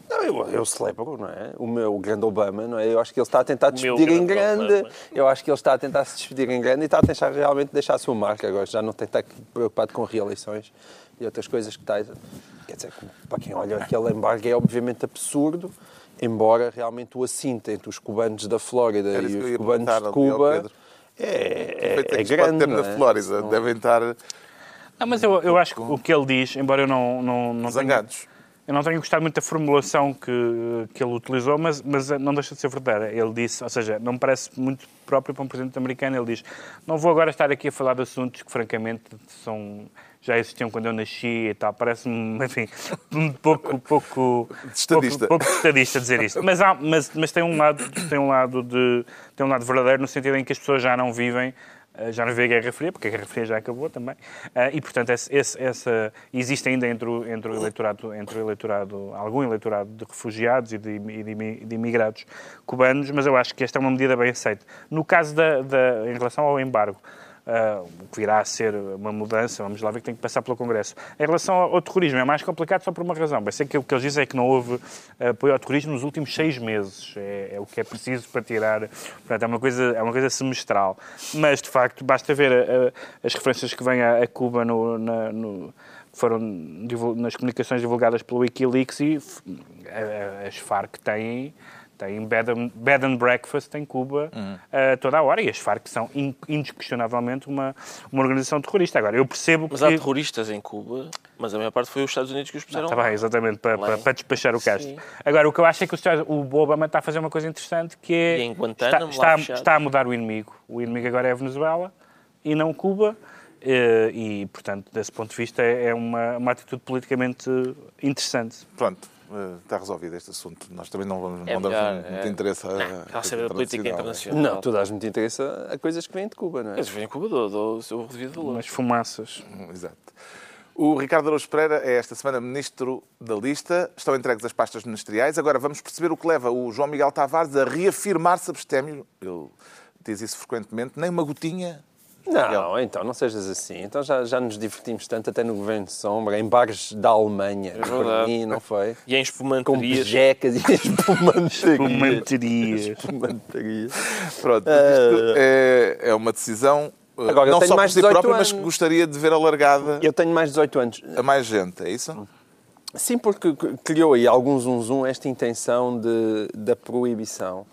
[SPEAKER 4] Não, eu, eu celebro, não é? O meu grande Obama, não é? Eu acho que ele está a tentar despedir em
[SPEAKER 3] grande
[SPEAKER 4] grande.
[SPEAKER 3] Obama.
[SPEAKER 4] Eu acho que ele está a tentar se despedir em grande e está a tentar realmente deixar a sua marca agora. Já não tem que estar preocupado com reeleições e outras coisas que está. Quer dizer, para quem olha aquele embargo é obviamente absurdo, embora realmente o assinto entre os cubanos da Flórida
[SPEAKER 2] Era
[SPEAKER 4] e os cubanos de Cuba. É, é, é
[SPEAKER 2] que se pode
[SPEAKER 4] grande.
[SPEAKER 2] na
[SPEAKER 4] é?
[SPEAKER 2] Flórida. Devem estar
[SPEAKER 5] Não, mas eu, eu acho que o que ele diz, embora eu não, não, não tenha,
[SPEAKER 2] zangados.
[SPEAKER 5] eu não tenha gostado muito da formulação que, que ele utilizou, mas, mas não deixa de ser verdade. Ele disse, ou seja, não me parece muito próprio para um presidente americano. Ele diz: Não vou agora estar aqui a falar de assuntos que, francamente, são, já existiam quando eu nasci e tal. Parece-me, enfim, um pouco, pouco,
[SPEAKER 2] Estadista.
[SPEAKER 5] pouco, pouco estadista dizer isto. Mas, há, mas, mas tem, um lado, tem, um lado de, tem um lado verdadeiro no sentido em que as pessoas já não vivem eh, já não vê a Guerra Fria, porque a Guerra Fria já acabou também, Eh, e portanto esse, esse- essa, existe ainda entre o, entre, o eleitorado, entre o eleitorado, algum eleitorado de refugiados e de, e de de imigrados cubanos, mas eu acho que esta é uma medida bem aceita. No caso da, da- em relação ao embargo, ah, o que virá a ser uma mudança, vamos lá ver que tem que passar pelo Congresso. Em relação ao, terrorismo, é mais complicado só por uma razão. Vai ser que o que eles dizem é que não houve ah, apoio ao terrorismo nos últimos seis meses. É, é o que é preciso para tirar. Portanto, é uma coisa, é uma coisa semestral. Mas, de facto, basta ver a- a- as referências que vêm a, a Cuba no, na- no- foram nas comunicações divulgadas pelo Wikileaks e as Farc têm tem bed and, bed and breakfast em Cuba a toda a hora e as Farc são in- indiscutivelmente uma, uma organização terrorista. Agora, eu percebo
[SPEAKER 3] Mas
[SPEAKER 5] que...
[SPEAKER 3] há terroristas em Cuba, mas a maior parte foi os Estados Unidos que os puseram
[SPEAKER 5] Está bem, exatamente, para, para, para despachar o casto.
[SPEAKER 3] Sim.
[SPEAKER 5] Agora, o que eu acho é que o, o Obama está a fazer uma coisa interessante que é...
[SPEAKER 3] E
[SPEAKER 5] está, está, está a mudar o inimigo. O inimigo agora é a Venezuela e não Cuba. eh, E, portanto, desse ponto de vista, é uma, uma atitude politicamente interessante.
[SPEAKER 2] Pronto, está resolvido este assunto. Nós também não, vamos,
[SPEAKER 3] É
[SPEAKER 2] não damos
[SPEAKER 3] melhor,
[SPEAKER 2] muito
[SPEAKER 3] é.
[SPEAKER 2] interesse a,
[SPEAKER 3] Está a saber a política internacional.
[SPEAKER 4] Não, tu dás muito interesse a coisas que vêm de Cuba, não é?
[SPEAKER 3] Eles vêm em Cuba, dou, dou o seu devido valor.
[SPEAKER 5] Umas fumaças.
[SPEAKER 2] Exato. O Ricardo Araújo Pereira é esta semana ministro da lista. Estão entregues as pastas ministeriais. Agora vamos perceber o que leva o João Miguel Tavares a reafirmar-se abstémio. Ele diz isso frequentemente. Nem uma gotinha,
[SPEAKER 4] Não, então não sejas assim. Então já, já nos divertimos tanto até no Governo de Sombra, em bares da Alemanha, é Berlim, não foi?
[SPEAKER 3] E em espumanterias.
[SPEAKER 4] Com pejecas e espumanterias.
[SPEAKER 5] espumanterias.
[SPEAKER 4] espumanterias.
[SPEAKER 2] Pronto, isto é, é uma decisão uh,
[SPEAKER 4] Agora, eu
[SPEAKER 2] não
[SPEAKER 4] tenho
[SPEAKER 2] só por
[SPEAKER 4] mais
[SPEAKER 2] si
[SPEAKER 4] 18
[SPEAKER 2] própria, mas que
[SPEAKER 4] anos.
[SPEAKER 2] gostaria de ver alargada
[SPEAKER 4] Eu tenho mais de 18 anos.
[SPEAKER 2] a mais gente, é isso?
[SPEAKER 4] Sim, porque criou aí algum zum zum esta intenção de, da proibição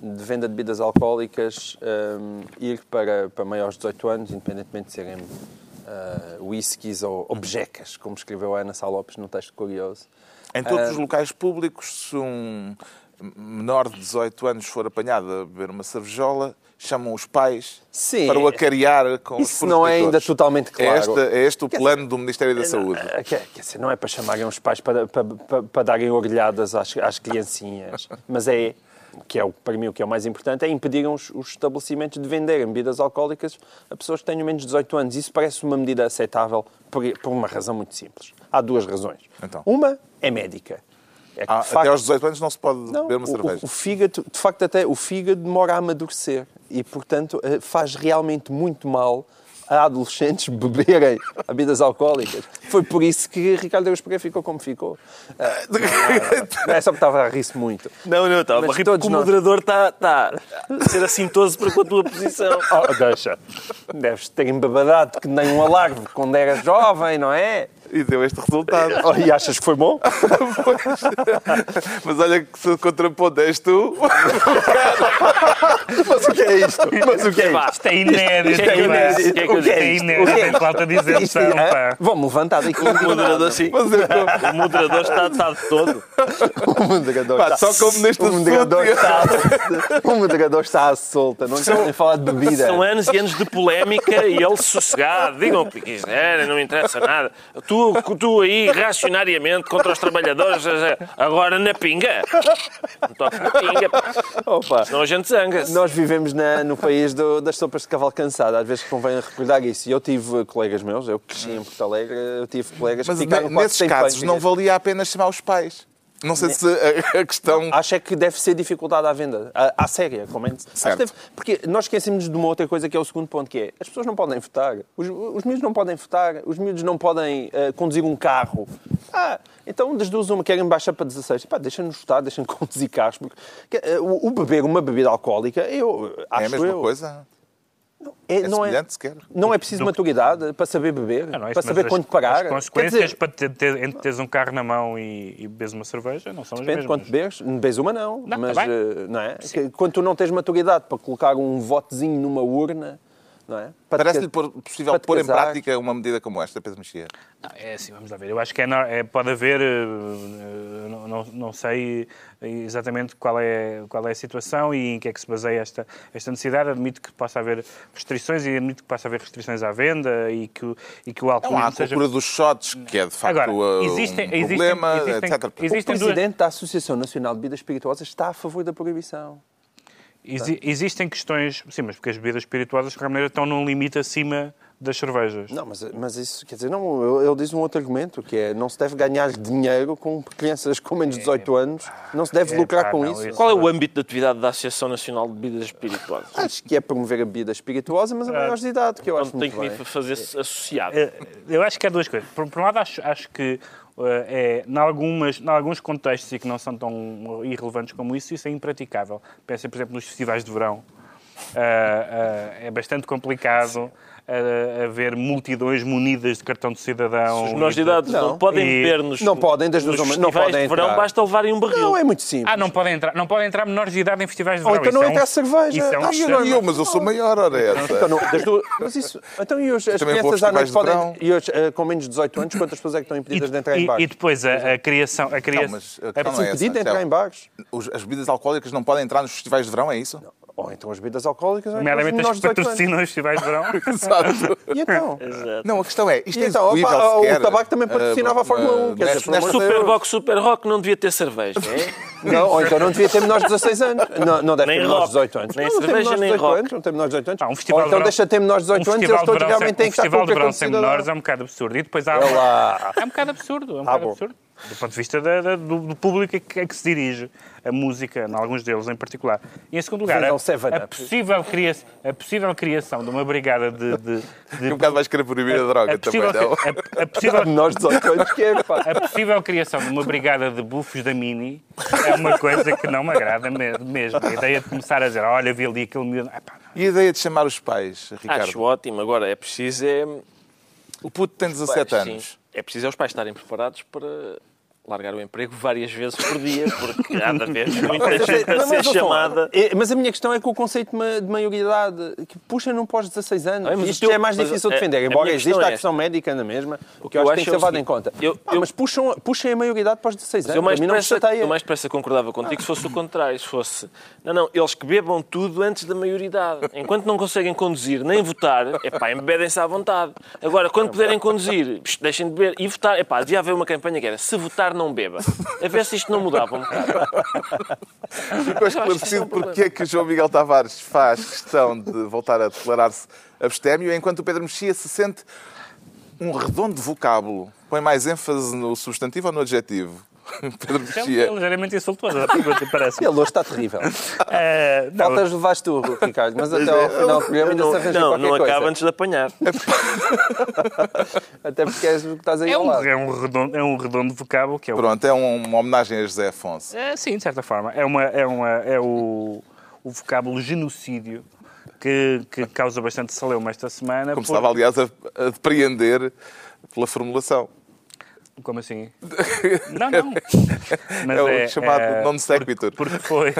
[SPEAKER 4] de venda de bebidas alcoólicas um, ir para, para maiores de 18 anos, independentemente de serem uh, whiskies ou, bejecas, como escreveu a Ana Sá Lopes num texto curioso.
[SPEAKER 2] Em todos
[SPEAKER 4] Ah.
[SPEAKER 2] os locais públicos, se um menor de 18 anos for apanhado a beber uma cervejola, chamam os pais
[SPEAKER 4] Sim.
[SPEAKER 2] para o acariar com
[SPEAKER 4] Isso
[SPEAKER 2] os
[SPEAKER 4] não é ainda totalmente claro.
[SPEAKER 2] É este, é este o plano do Ministério da Saúde.
[SPEAKER 4] Ah, Quer, quer dizer, não é para chamarem os pais para, para, para, para darem orelhadas às, às criancinhas, mas é, que é o, para mim o que é o mais importante, é impedirem os, os estabelecimentos de venderem bebidas alcoólicas a pessoas que tenham menos de 18 anos. Isso parece uma medida aceitável por, por uma razão muito simples. Há duas razões.
[SPEAKER 2] Então.
[SPEAKER 4] Uma é médica. É que,
[SPEAKER 2] Ah,
[SPEAKER 4] facto,
[SPEAKER 2] até aos 18 anos não se pode
[SPEAKER 4] não,
[SPEAKER 2] beber uma cerveja.
[SPEAKER 4] O, o fígado, de facto, até o fígado demora a amadurecer e, portanto, eh, faz realmente muito mal a adolescentes beberem bebidas alcoólicas. Foi por isso que Ricardo Eus Pereira ficou como ficou. Ah, não é só porque estava a rir-se muito.
[SPEAKER 3] Não, não, estava a rir porque o moderador está tá a ser assintoso para com a tua posição.
[SPEAKER 4] Oh, deixa. Deves ter embabadado que nem um alarme quando era jovem, não é?
[SPEAKER 2] E deu este resultado.
[SPEAKER 4] Oh, e achas que foi bom?
[SPEAKER 2] Mas olha que se contraponto és tu.
[SPEAKER 4] Mas o que é isto? Mas o que é isto?
[SPEAKER 5] Isto é inédito.
[SPEAKER 3] que é
[SPEAKER 5] pá.
[SPEAKER 3] inédito?
[SPEAKER 5] Isto
[SPEAKER 3] que é que eu
[SPEAKER 5] Isto é inédito. Falta de
[SPEAKER 4] Isto
[SPEAKER 5] isenção,
[SPEAKER 4] é-. Vou-me levantar daqui.
[SPEAKER 3] O moderador, sim.
[SPEAKER 2] Mas eu tô-
[SPEAKER 3] O moderador está, de todo.
[SPEAKER 4] O moderador
[SPEAKER 2] Pá,
[SPEAKER 4] está-
[SPEAKER 2] só como neste
[SPEAKER 4] o moderador está, o moderador está à solta, não querem falar de bebida.
[SPEAKER 3] São anos e anos de polémica e ele sossegado. Digam o que quiserem, não me interessa nada. Tu, tu aí, racionariamente, contra os trabalhadores, agora na pinga. Não toques na pinga.
[SPEAKER 4] Opa,
[SPEAKER 3] senão a gente zanga-se.
[SPEAKER 4] nós vivemos na- no país do- das sopas de cavalo cansado, às vezes convém recordar isso. E eu tive colegas meus, eu cresci em Porto Alegre, eu tive colegas
[SPEAKER 2] Mas
[SPEAKER 4] que ficaram
[SPEAKER 2] nesses casos não valia a pena chamar os pais. Não sei se a, a questão.
[SPEAKER 4] Acho é que deve ser dificuldade à venda, à, à séria, como é. Que deve- porque nós esquecemos de uma outra coisa que é o segundo ponto, que é as pessoas não podem votar, os, os miúdos não podem votar, os miúdos não podem eh, conduzir um carro. Ah, então das duas uma, querem baixar para 16. Pá, deixem-nos votar, deixem-nos conduzir carros. Porque, que, eh, o, o beber uma bebida alcoólica, eu acho
[SPEAKER 2] É a mesma
[SPEAKER 4] eu,
[SPEAKER 2] coisa?
[SPEAKER 4] É,
[SPEAKER 2] É
[SPEAKER 4] não, é,
[SPEAKER 2] sequer?
[SPEAKER 4] não é preciso maturidade para saber beber,
[SPEAKER 5] Não, não é isso,
[SPEAKER 4] para
[SPEAKER 5] mas
[SPEAKER 4] saber
[SPEAKER 5] as-
[SPEAKER 4] quando parar.
[SPEAKER 5] As consequências para ter, ter, entre teres um carro na mão e, e beberes uma cerveja não são as
[SPEAKER 4] Depende de
[SPEAKER 5] mesmas.
[SPEAKER 4] quanto bebes. Bebes uma não.
[SPEAKER 5] Não,
[SPEAKER 4] mas,
[SPEAKER 5] tá bem.
[SPEAKER 4] eh, não é? Quando tu não tens maturidade para colocar um votezinho numa urna, não é?
[SPEAKER 2] Parece-lhe possível
[SPEAKER 4] para
[SPEAKER 2] pôr em prática uma medida como esta, Pedro Mexia?
[SPEAKER 5] Não, é assim, vamos lá ver. Eu acho que é, é- pode haver, eh, eh, não, não, não sei exatamente qual é, qual é a situação e em que é que se baseia esta, esta necessidade. Admito que possa haver restrições e admito que possa haver restrições à venda e que, o- e que o
[SPEAKER 2] Não
[SPEAKER 5] alcoolismo
[SPEAKER 2] há a
[SPEAKER 5] seja...
[SPEAKER 2] cultura dos shots, que é de facto
[SPEAKER 5] Agora, existem-
[SPEAKER 2] um
[SPEAKER 5] existem-
[SPEAKER 2] problema,
[SPEAKER 5] existem-
[SPEAKER 2] etc.
[SPEAKER 4] O
[SPEAKER 5] existem duas-
[SPEAKER 4] presidente da Associação Nacional de Bebidas Espirituosas está a favor da proibição.
[SPEAKER 5] Exi- existem questões, sim, mas porque as bebidas espirituosas, de qualquer maneira, estão num limite acima das cervejas.
[SPEAKER 4] Não, mas, mas isso, quer dizer, não, ele diz um outro argumento, que é não se deve ganhar dinheiro com crianças com menos de 18 anos, não se deve
[SPEAKER 5] É,
[SPEAKER 4] lucrar
[SPEAKER 5] pá,
[SPEAKER 4] com
[SPEAKER 5] não,
[SPEAKER 4] isso.
[SPEAKER 5] isso-
[SPEAKER 3] Qual é o âmbito de atividade da Associação Nacional de Bebidas Espirituosas?
[SPEAKER 4] Acho que é promover a bebida espirituosa, mas a maiores de idade, que eu acho
[SPEAKER 3] Então tem
[SPEAKER 4] muito
[SPEAKER 3] que
[SPEAKER 4] bem.
[SPEAKER 3] vir fazer associado.
[SPEAKER 5] Eh, Eu acho que há duas coisas. Por, por um lado, acho, acho que é, em, algumas, em alguns contextos e que não são tão irrelevantes como isso, isso é impraticável. Pensem, por exemplo, nos festivais de verão. Eh, eh, é bastante complicado eh, haver multidões munidas de cartão de cidadão.
[SPEAKER 3] Os menores de
[SPEAKER 5] e de-
[SPEAKER 3] idade não,
[SPEAKER 4] Não.
[SPEAKER 3] podem
[SPEAKER 5] E-
[SPEAKER 3] beber nos,
[SPEAKER 4] Não podem, das duas não
[SPEAKER 3] festivais
[SPEAKER 4] podem
[SPEAKER 3] de verão,
[SPEAKER 4] entrar.
[SPEAKER 3] basta levarem um barril.
[SPEAKER 4] Não, é muito simples.
[SPEAKER 5] Ah, não podem entrar, não podem entrar menores de idade em festivais de
[SPEAKER 4] Ou
[SPEAKER 5] verão.
[SPEAKER 4] então não
[SPEAKER 5] Isso é
[SPEAKER 4] entra
[SPEAKER 5] um-
[SPEAKER 4] a cerveja.
[SPEAKER 5] Isso é um
[SPEAKER 4] Ah,
[SPEAKER 2] E eu, não- e eu, mas eu sou maior, ora é essa.
[SPEAKER 4] Então, não, das duas- mas isso, então e os, as
[SPEAKER 2] a
[SPEAKER 4] crianças à noite podem. E os, eh, com menos de 18 anos, quantas pessoas é que estão impedidas de entrar em
[SPEAKER 5] E,
[SPEAKER 4] bares?
[SPEAKER 5] e depois a, a criação. A criação
[SPEAKER 2] mas a
[SPEAKER 5] a-
[SPEAKER 2] não é essa.
[SPEAKER 4] impedido de entrar em bares?
[SPEAKER 2] As bebidas alcoólicas não podem entrar nos festivais de verão, é isso?
[SPEAKER 4] Ou então as bebidas alcoólicas,
[SPEAKER 5] Nomeadamente
[SPEAKER 4] menores
[SPEAKER 5] as
[SPEAKER 4] de
[SPEAKER 5] que
[SPEAKER 4] 18 anos.
[SPEAKER 5] patrocinam os festivais de verão.
[SPEAKER 2] Exato.
[SPEAKER 4] E então?
[SPEAKER 2] Não, a questão é, isto é
[SPEAKER 4] então, opa, o tabaco também patrocinava a
[SPEAKER 2] Ah,
[SPEAKER 4] Fórmula 1, quer dizer, de
[SPEAKER 2] neste-
[SPEAKER 3] Superbox, Super Rock não devia ter cerveja, é?
[SPEAKER 4] Não, ou então não devia ter menores de 16 anos. Não, não deve
[SPEAKER 3] Nem
[SPEAKER 4] ter menores
[SPEAKER 3] rock.
[SPEAKER 4] de 18 anos.
[SPEAKER 3] Nem
[SPEAKER 4] não, não tem
[SPEAKER 3] cerveja,
[SPEAKER 4] de
[SPEAKER 3] nem
[SPEAKER 4] 18
[SPEAKER 3] rock.
[SPEAKER 4] anos. Não tem menores de 18 anos.
[SPEAKER 5] Ah, um festival
[SPEAKER 4] ou
[SPEAKER 5] de
[SPEAKER 4] então
[SPEAKER 5] verão-
[SPEAKER 4] deixa de ter menores de 18
[SPEAKER 5] um
[SPEAKER 4] anos e
[SPEAKER 5] festival
[SPEAKER 4] eles
[SPEAKER 5] de
[SPEAKER 4] todos
[SPEAKER 5] verão
[SPEAKER 4] realmente têm
[SPEAKER 5] um
[SPEAKER 4] que estar com
[SPEAKER 5] festival
[SPEAKER 4] o
[SPEAKER 5] de verão
[SPEAKER 4] de
[SPEAKER 5] sem menores é um bocado absurdo. E depois há,
[SPEAKER 4] É lá.
[SPEAKER 5] É um bocado absurdo. É um
[SPEAKER 4] Ah,
[SPEAKER 5] bocado absurdo. Do ponto de vista da, da, do, do, público a que, a que, se dirige a música, em alguns deles em particular. E em segundo lugar, a, a, possível, cria, a possível criação de uma brigada de. de,
[SPEAKER 2] de um bocado vais querer proibir a, droga a possível, também, não?
[SPEAKER 4] A, a possível, Nós 18 anos que é, pá.
[SPEAKER 5] A possível criação de uma brigada de bufos da Mini é uma coisa que não me agrada mesmo. A ideia de começar a dizer, olha, vi ali aquele miúdo.
[SPEAKER 2] E a ideia de chamar os pais, Ricardo?
[SPEAKER 3] Acho ótimo. Agora, é preciso é...
[SPEAKER 2] O puto tem 17 anos. Sim.
[SPEAKER 3] É preciso é os pais estarem preparados para largar o emprego várias vezes por dia, porque há de haver muita gente a ser chamada.
[SPEAKER 4] É, mas a minha questão é com o conceito de maioridade, que puxa não pós 16 anos. É, Isto teu, é mais difícil de é, defender. Embora exista a questão médica na mesma, o que eu, acho que tem que ser levado em conta. Eu, eu, mas puxam, puxem a maioridade pós 16 anos. Eu mais, depressa,
[SPEAKER 3] eu mais depressa concordava contigo se fosse o contrário. Se fosse, não, não, eles que bebam tudo antes da maioridade. Enquanto não conseguem conduzir nem votar, é pá, embebem-se à vontade. Agora, quando puderem conduzir, deixem de beber e votar, é pá, devia haver uma campanha que era se votar não beba. A ver se isto não mudava um bocado.
[SPEAKER 2] Ficou esclarecido porque é que o João Miguel Tavares faz questão de voltar a declarar-se abstémio, enquanto o Pedro Mexia se sente um redondo vocábulo. Põe mais ênfase no substantivo ou no adjetivo?
[SPEAKER 5] Pedro Mexia. É ligeiramente insultuoso, parece.
[SPEAKER 4] Ele hoje está terrível. É, Faltas levaste tu, Ricardo, mas até ao final do programa ainda se arranja
[SPEAKER 3] não,
[SPEAKER 4] não
[SPEAKER 3] acaba antes de apanhar.
[SPEAKER 4] até porque és o que estás aí
[SPEAKER 5] é
[SPEAKER 4] um, lado.
[SPEAKER 5] É um redondo, é um redondo vocábulo que é o...
[SPEAKER 2] Pronto, é uma homenagem a José Afonso.
[SPEAKER 5] É, sim, de certa forma. É, uma, é, uma, é o, o vocábulo genocídio que, que causa bastante celeuma esta semana.
[SPEAKER 2] Como por... estava, aliás, a, a depreender pela formulação.
[SPEAKER 5] Como assim? Não, não.
[SPEAKER 2] Mas é o é, chamado é, non sequitur.
[SPEAKER 5] Porque, porque, foi,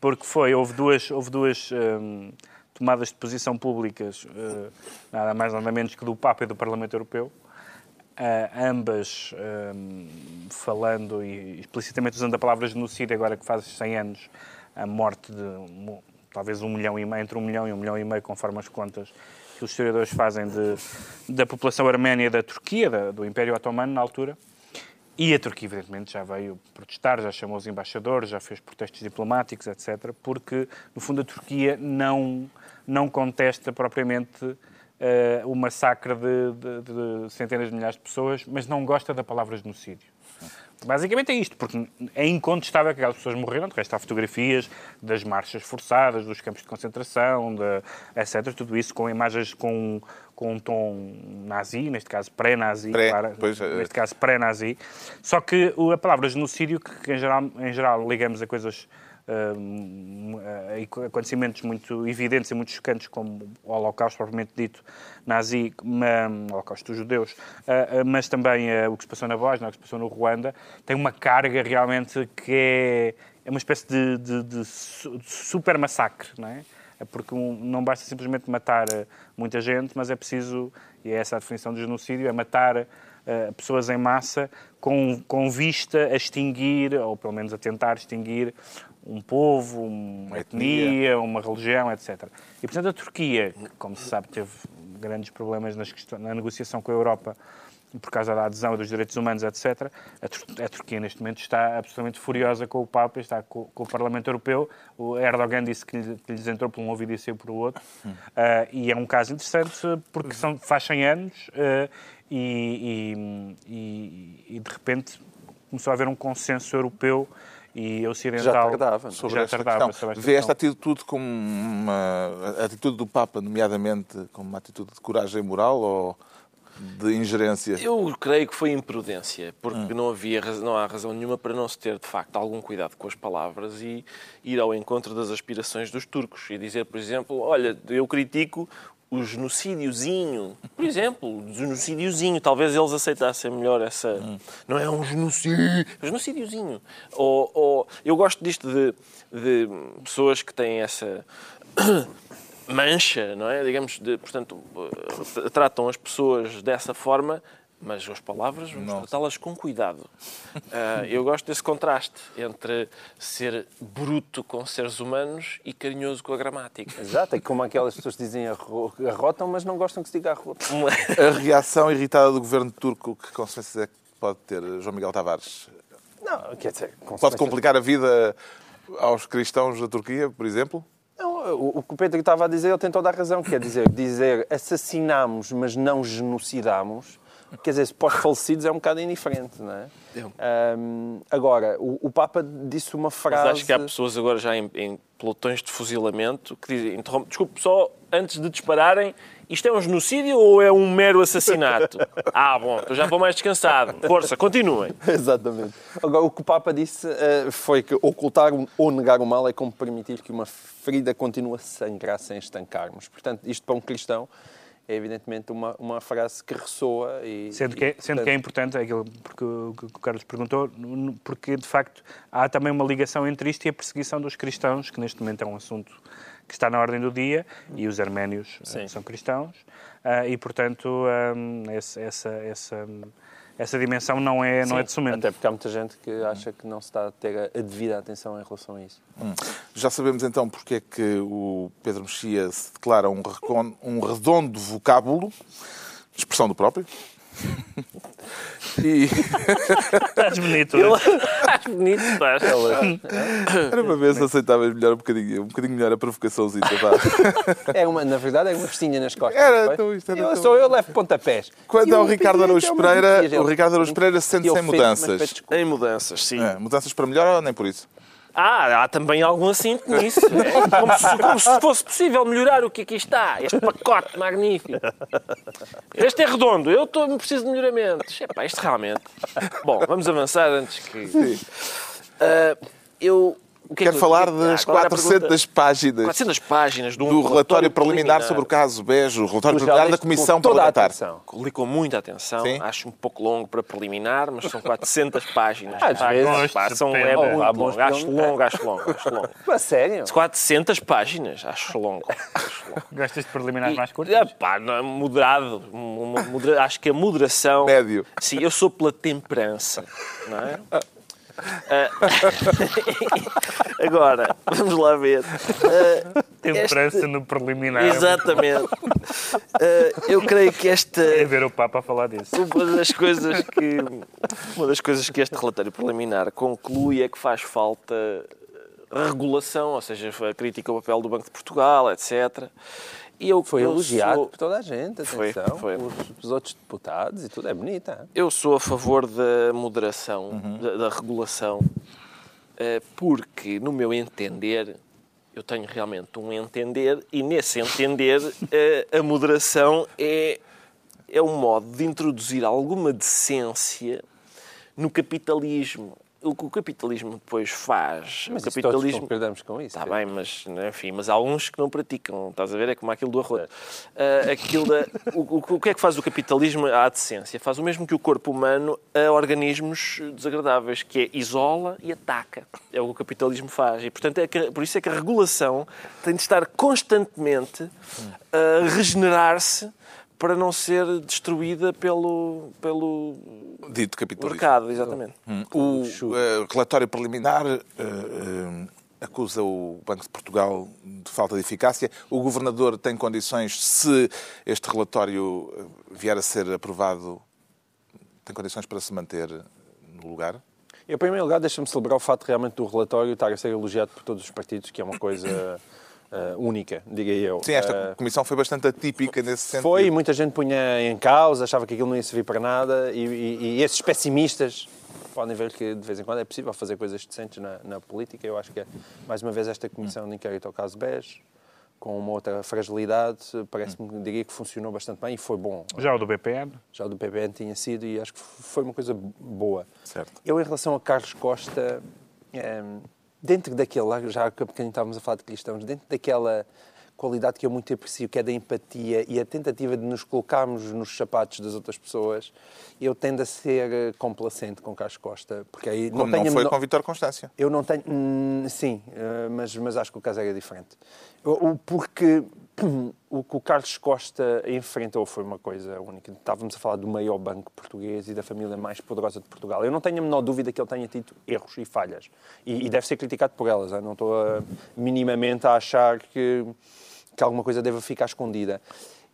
[SPEAKER 5] porque foi, houve duas, houve duas um, tomadas de posição públicas, uh, nada mais nada menos que do Papa e do Parlamento Europeu, uh, ambas um, falando e explicitamente usando a palavra genocídio, agora que faz 100 anos a morte de talvez um milhão e meio, entre um milhão e um milhão e meio, conforme as contas que os historiadores fazem de, da população arménia da Turquia, da, do Império Otomano na altura. E a Turquia, evidentemente, já veio protestar, já chamou os embaixadores, já fez protestos diplomáticos, etc., porque, no fundo, a Turquia não, não contesta propriamente uh, o massacre de, de, de centenas de milhares de pessoas, mas não gosta da palavra genocídio. Basicamente é isto, porque é incontestável que aquelas pessoas morreram, de resto há fotografias das marchas forçadas, dos campos de concentração, de, etc. Tudo isso com imagens com, com um tom nazi, neste caso pré-nazi,
[SPEAKER 2] pré, claro, é.
[SPEAKER 5] neste caso pré-nazi. Só que a palavra genocídio, que em geral, em geral ligamos a coisas uh, acontecimentos muito evidentes e muito chocantes, como o Holocausto, propriamente dito, nazi, o Holocausto dos judeus, uh, mas também o que se passou na Bósnia, o que se passou no Ruanda, tem uma carga realmente que é, é uma espécie de, de, de super massacre, não é? é porque não basta simplesmente matar muita gente, mas é preciso, e é essa a definição de genocídio, é matar uh, pessoas em massa com, com vista a extinguir, ou pelo menos a tentar extinguir, um povo, uma etnia, etnia uma religião, etc. E, portanto, a Turquia, como se sabe, teve grandes problemas questões, na negociação com a Europa por causa da adesão dos direitos humanos, etc. A, Tur a, Turquia, neste momento, está absolutamente furiosa com o Papa, está com, com o Parlamento Europeu. O Erdogan disse que, que lhes entrou por um ouvido e saiu por outro. Uh, e é um caso interessante porque são, faz 100 anos uh, e, e, e, e, de repente, começou a haver um consenso europeu e ocidental
[SPEAKER 2] já tardava, sobre já esta tardava questão. Vê esta atitude como uma a atitude do Papa, nomeadamente, como uma atitude de coragem moral ou de ingerência?
[SPEAKER 3] Eu creio que foi imprudência, porque hum. não, havia, não há razão nenhuma para não se ter, de facto, algum cuidado com as palavras e ir ao encontro das aspirações dos turcos e dizer, por exemplo, olha, eu critico o genocídiozinho, por exemplo, o genocídiozinho, talvez eles aceitassem melhor essa. Hum. Não é um genocídio, é um genocídiozinho. Ou, ou, eu gosto disto de, de pessoas que têm essa mancha, não é? Digamos, de, portanto, eh, tratam as pessoas dessa forma mas as palavras vamos tratá-las com cuidado. Uh, eu gosto desse contraste entre ser bruto com seres humanos e carinhoso com a gramática.
[SPEAKER 4] Exato, é como aquelas pessoas que dizem arrotam, mas não gostam que se diga arrotam.
[SPEAKER 2] A reação irritada do governo turco, que consequências é que pode ter João Miguel Tavares?
[SPEAKER 4] Não, quer dizer...
[SPEAKER 2] Pode complicar a vida aos cristãos da Turquia, por exemplo?
[SPEAKER 4] Não, o que o Pedro estava a dizer, ele tem toda a razão. Quer dizer, dizer assassinamos, mas não genocidamos quer dizer, pós-falecidos é um bocado indiferente, não é? Um, agora, o, o, Papa disse uma frase.
[SPEAKER 3] Mas acho que há pessoas agora já em, em pelotões de fuzilamento que dizem: desculpe, só antes de dispararem, isto é um genocídio ou é um mero assassinato? ah, bom, eu já vou mais descansado. Força, continuem.
[SPEAKER 4] Exatamente. Agora, o que o Papa disse uh, foi que ocultar ou negar o mal é como permitir que uma ferida continue a sangrar sem estancarmos. Portanto, isto para um cristão é evidentemente uma, uma frase que ressoa. E,
[SPEAKER 5] sendo, que, é, sendo que é importante, é aquilo porque o, que o Carlos perguntou, porque de facto há também uma ligação entre isto e a perseguição dos cristãos, que neste momento é um assunto que está na ordem do dia, e os arménios eh, Sim. são cristãos, uh, e portanto um, essa, essa, essa dimensão não é, não é de somente.
[SPEAKER 4] Até porque há muita gente que acha que não se está a ter a devida atenção em relação a isso. Hum.
[SPEAKER 2] Já sabemos então porque é que o Pedro Mexia se declara um, um redondo vocábulo, expressão do próprio,
[SPEAKER 5] e... Estás bonito, Ele...
[SPEAKER 3] Estás bonito, estás.
[SPEAKER 2] Era para ver se aceitavas melhor um bocadinho, um bocadinho melhor a provocaçãozinha.
[SPEAKER 4] É uma, na verdade, é uma festinha nas costas.
[SPEAKER 2] Era, então isto era
[SPEAKER 4] eu, tão... Sou eu, levo pontapés.
[SPEAKER 2] Quando é o Ricardo Araújo Pereira, o Ricardo Araújo Pereira sente-se em mudanças.
[SPEAKER 3] Em mudanças, sim. É,
[SPEAKER 2] mudanças para melhor ou nem por isso?
[SPEAKER 3] Ah, há também algum assinto nisso. Como se, como se, fosse possível melhorar o que aqui está. Este pacote magnífico. Este é redondo. Eu tô, preciso de melhoramentos. Epá, isto realmente... Bom, vamos avançar antes que... Uh, eu
[SPEAKER 2] o que é Quero que, falar das 400 páginas.
[SPEAKER 3] 400 páginas
[SPEAKER 2] do, um relatório preliminar, preliminar, sobre o caso Bejo, o relatório preliminar da Comissão Parlamentar.
[SPEAKER 3] Li com muita atenção, Sim. acho um pouco longo para preliminar, mas são 400 páginas.
[SPEAKER 4] Ah, às vezes.
[SPEAKER 3] Pá, são, é muito longo. Acho longo, acho longo, acho longo.
[SPEAKER 4] A sério?
[SPEAKER 3] 400 páginas, acho longo.
[SPEAKER 5] Acho longo. Gostas de preliminares mais curtos?
[SPEAKER 3] É, pá, moderado. Modera, acho que a moderação...
[SPEAKER 2] Médio.
[SPEAKER 3] Sim, eu sou pela temperança, não é? Uh, agora, vamos lá ver. Uh,
[SPEAKER 5] Temperança este... no preliminar.
[SPEAKER 3] Exatamente. Uh, eu creio que esta.
[SPEAKER 5] É ver o Papa a falar disso.
[SPEAKER 3] Uma das coisas que. Uma das coisas que este relatório preliminar conclui é que faz falta regulação, ou seja, a crítica ao papel do Banco de Portugal, etc.
[SPEAKER 4] E eu, foi eu elogiado sou... por toda a gente, atenção, foi, foi. Os, outros deputados e tudo, é bonita.
[SPEAKER 3] Eu sou a favor da moderação, uhum. da, da, regulação, eh, porque, no meu entender, eu tenho realmente um entender, e nesse entender, eh, a moderação é, é um modo de introduzir alguma decência no capitalismo o que o capitalismo depois faz.
[SPEAKER 4] Mas
[SPEAKER 3] o capitalismo todos
[SPEAKER 4] concordamos com isso.
[SPEAKER 3] Está bem, mas enfim, mas há alguns que não praticam. Estás a ver? É como aquilo do arroz. Uh, aquilo da, o, o, o, que é que faz o capitalismo à decência? Faz o mesmo que o corpo humano a organismos desagradáveis, que é isola e ataca. É o que o capitalismo faz. E portanto é que, por isso é que a regulação tem de estar constantemente a regenerar-se para não ser destruída pelo, pelo
[SPEAKER 2] Dito capitalismo.
[SPEAKER 3] mercado, exatamente.
[SPEAKER 2] Hum. O uh, relatório preliminar uh, uh, acusa o Banco de Portugal de falta de eficácia. O governador tem condições, se este relatório vier a ser aprovado, tem condições para se manter no lugar?
[SPEAKER 4] Em primeiro lugar, deixa-me celebrar o fato realmente do relatório estar a ser elogiado por todos os partidos, que é uma coisa uh, única, diria eu.
[SPEAKER 2] Sim, esta uh, comissão foi bastante atípica nesse sentido.
[SPEAKER 4] Foi, muita gente punha em causa, achava que aquilo não ia servir para nada, e, e, e esses pessimistas podem ver que de vez em quando é possível fazer coisas decentes na, na política. Eu acho que, é, mais uma vez, esta comissão de inquérito ao caso BES, com uma outra fragilidade, parece-me, diria que funcionou bastante bem e foi bom.
[SPEAKER 5] Já o do BPN?
[SPEAKER 4] Já o do BPN tinha sido e acho que foi uma coisa boa.
[SPEAKER 2] Certo.
[SPEAKER 4] Eu, em relação a Carlos Costa, é, dentro daquele, já há bocadinho estávamos a falar de cristãos, dentro daquela qualidade que eu muito aprecio, que é da empatia e a tentativa de nos colocarmos nos sapatos das outras pessoas, eu tendo a ser eh, complacente com Carlos Costa. Porque aí
[SPEAKER 2] Como não, não foi com Vitor Constância.
[SPEAKER 4] Eu não tenho... Hum, sim, eh, mas, mas acho que o caso era diferente. Porque o que o Carlos Costa enfrentou foi uma coisa única. Estávamos a falar do maior banco português e da família mais poderosa de Portugal. Eu não tenho a menor dúvida que ele tenha tido erros e falhas. E, e deve ser criticado por elas. Não estou a, minimamente a achar que, que alguma coisa deva ficar escondida.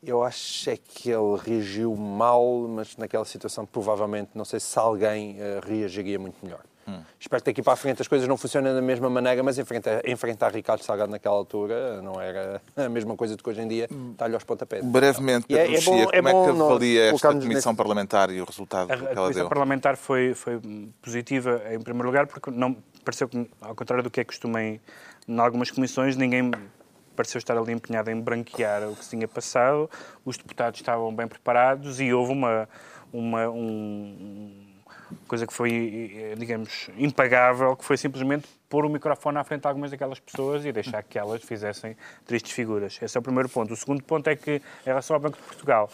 [SPEAKER 4] Eu acho é que ele reagiu mal, mas naquela situação provavelmente, não sei se alguém uh, reagiria muito melhor. Hum. Espero que daqui para a frente as coisas não funcionem da mesma maneira, mas enfrentar, enfrentar Ricardo Salgado naquela altura não era a mesma coisa do que hoje em dia está-lhe aos pontapés.
[SPEAKER 2] Brevemente, Pedro é, é bom, como é, é que avalia esta comissão nesse... parlamentar e o resultado
[SPEAKER 5] a,
[SPEAKER 2] que ela
[SPEAKER 5] deu? A comissão parlamentar foi, foi positiva, em primeiro lugar, porque não pareceu que, ao contrário do que é costume em, em algumas comissões, ninguém pareceu estar ali empenhado em branquear o que se tinha passado, os deputados estavam bem preparados e houve uma, uma um, coisa que foi, digamos, impagável, que foi simplesmente pôr o microfone à frente de algumas daquelas pessoas e deixar que elas fizessem tristes figuras. Esse é o primeiro ponto. O segundo ponto é que, em relação ao Banco de Portugal,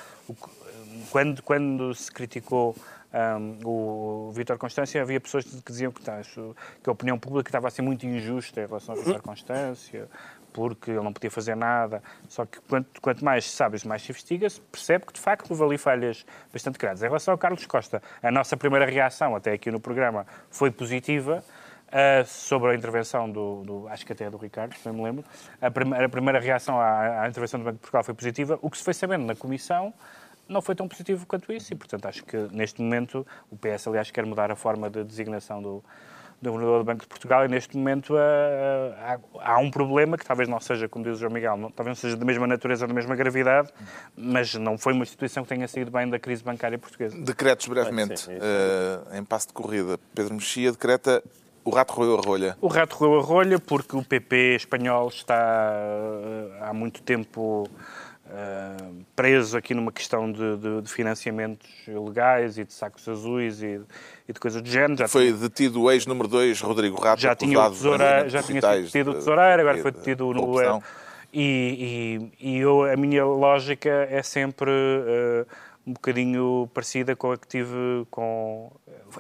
[SPEAKER 5] quando, quando se criticou um, o Vítor Constância, havia pessoas que diziam que, tá, que a opinião pública estava a ser muito injusta em relação ao Vítor Constância, porque ele não podia fazer nada. Só que quanto, quanto mais se sabe, mais se investiga-se, percebe que de facto houve ali falhas bastante grandes. Em relação ao Carlos Costa, a nossa primeira reação, até aqui no programa, foi positiva. Uh, sobre a intervenção do, do, acho que até é do Ricardo, se não me lembro, a, prim a primeira reação à, à, intervenção do Banco de Portugal foi positiva. O que se foi sabendo na Comissão não foi tão positivo quanto isso e, portanto, acho que neste momento o PS, aliás, quer mudar a forma de designação do, do governador do Banco de Portugal e neste momento uh, há, há, um problema que talvez não seja, como diz o João Miguel, não, talvez não seja da mesma natureza, da mesma gravidade, mas não foi uma instituição que tenha saído bem da crise bancária portuguesa.
[SPEAKER 2] Decretos brevemente, uh, em passo de corrida. Pedro Mexia decreta o rato roeu a rolha.
[SPEAKER 5] O rato roeu a rolha porque o PP espanhol está uh, há muito tempo uh, preso aqui numa questão de, de, de, financiamentos ilegais e de sacos azuis e, e de coisas do género.
[SPEAKER 2] Já foi detido o ex-número 2, Rodrigo Rato,
[SPEAKER 5] já tinha o tesoura, Já tinha sido detido o tesoureiro, agora foi detido no... E, e, e eu, a minha lógica é sempre... Uh, um bocadinho parecida com a que tive com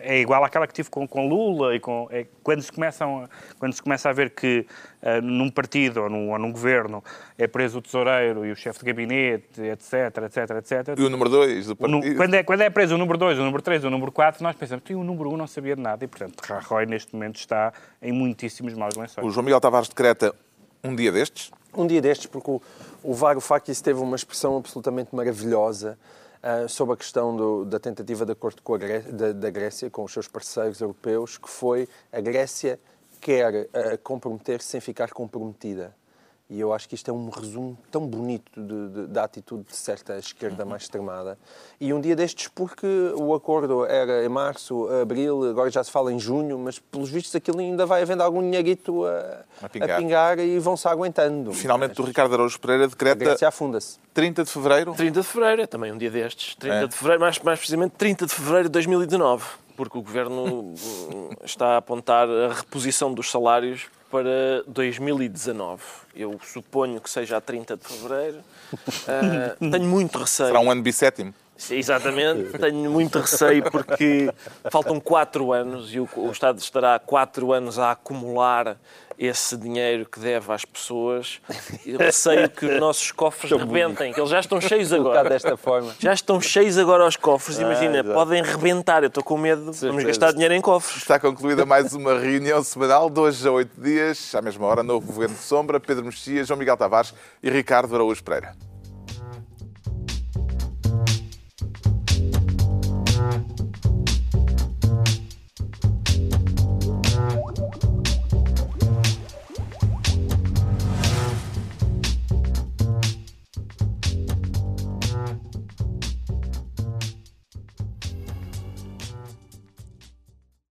[SPEAKER 5] é igual àquela que tive com, com Lula e com é, quando se começam quando se começa a ver que uh, num partido ou num, ou num, governo é preso o tesoureiro e o chefe de gabinete etc etc etc
[SPEAKER 2] e o número 2 do
[SPEAKER 5] partido? quando é quando é preso o número 2 o número 3 o número 4 nós pensamos que o número 1 um não sabia de nada. E portanto Rajoy neste momento está em muitíssimos maus lençóis.
[SPEAKER 2] O João Miguel Tavares decreta um dia destes?
[SPEAKER 4] Um dia destes porque o, o Varoufakis teve uma expressão absolutamente maravilhosa uh, sobre a questão do, da tentativa de acordo com a Grécia, da, da, Grécia, com os seus parceiros europeus, que foi a Grécia quer uh, comprometer-se sem ficar comprometida. E eu acho que isto é um resumo tão bonito de, de, da atitude de certa esquerda mais extremada. E um dia destes, porque o acordo era em março, abril, agora já se fala em junho, mas pelos vistos aquilo ainda vai havendo algum dinheirito a, a, pingar. a pingar. e vão-se aguentando.
[SPEAKER 2] Finalmente, o Ricardo Araújo Pereira decreta.
[SPEAKER 4] A afunda-se.
[SPEAKER 2] 30 de fevereiro?
[SPEAKER 3] 30 de fevereiro, é também um dia destes. 30 é. de fevereiro, mais, mais precisamente 30 de fevereiro de 2019, porque o governo está a apontar a reposição dos salários para 2019. Eu suponho que seja a 30 de fevereiro. Uh, tenho muito receio.
[SPEAKER 2] Será um ano bissétimo?
[SPEAKER 3] Exatamente, tenho muito receio porque faltam quatro anos e o, o Estado estará quatro anos a acumular esse dinheiro que deve às pessoas. Eu receio que os nossos cofres rebentem, que eles já estão cheios agora.
[SPEAKER 4] desta forma.
[SPEAKER 3] Já estão cheios agora os cofres, imagina, ah, podem rebentar. Eu estou com medo, Sim, vamos gastar dinheiro em cofres.
[SPEAKER 2] Está concluída mais uma reunião semanal, de hoje a oito dias, à mesma hora, novo Governo de Sombra, Pedro Mexia, João Miguel Tavares e Ricardo Araújo Pereira.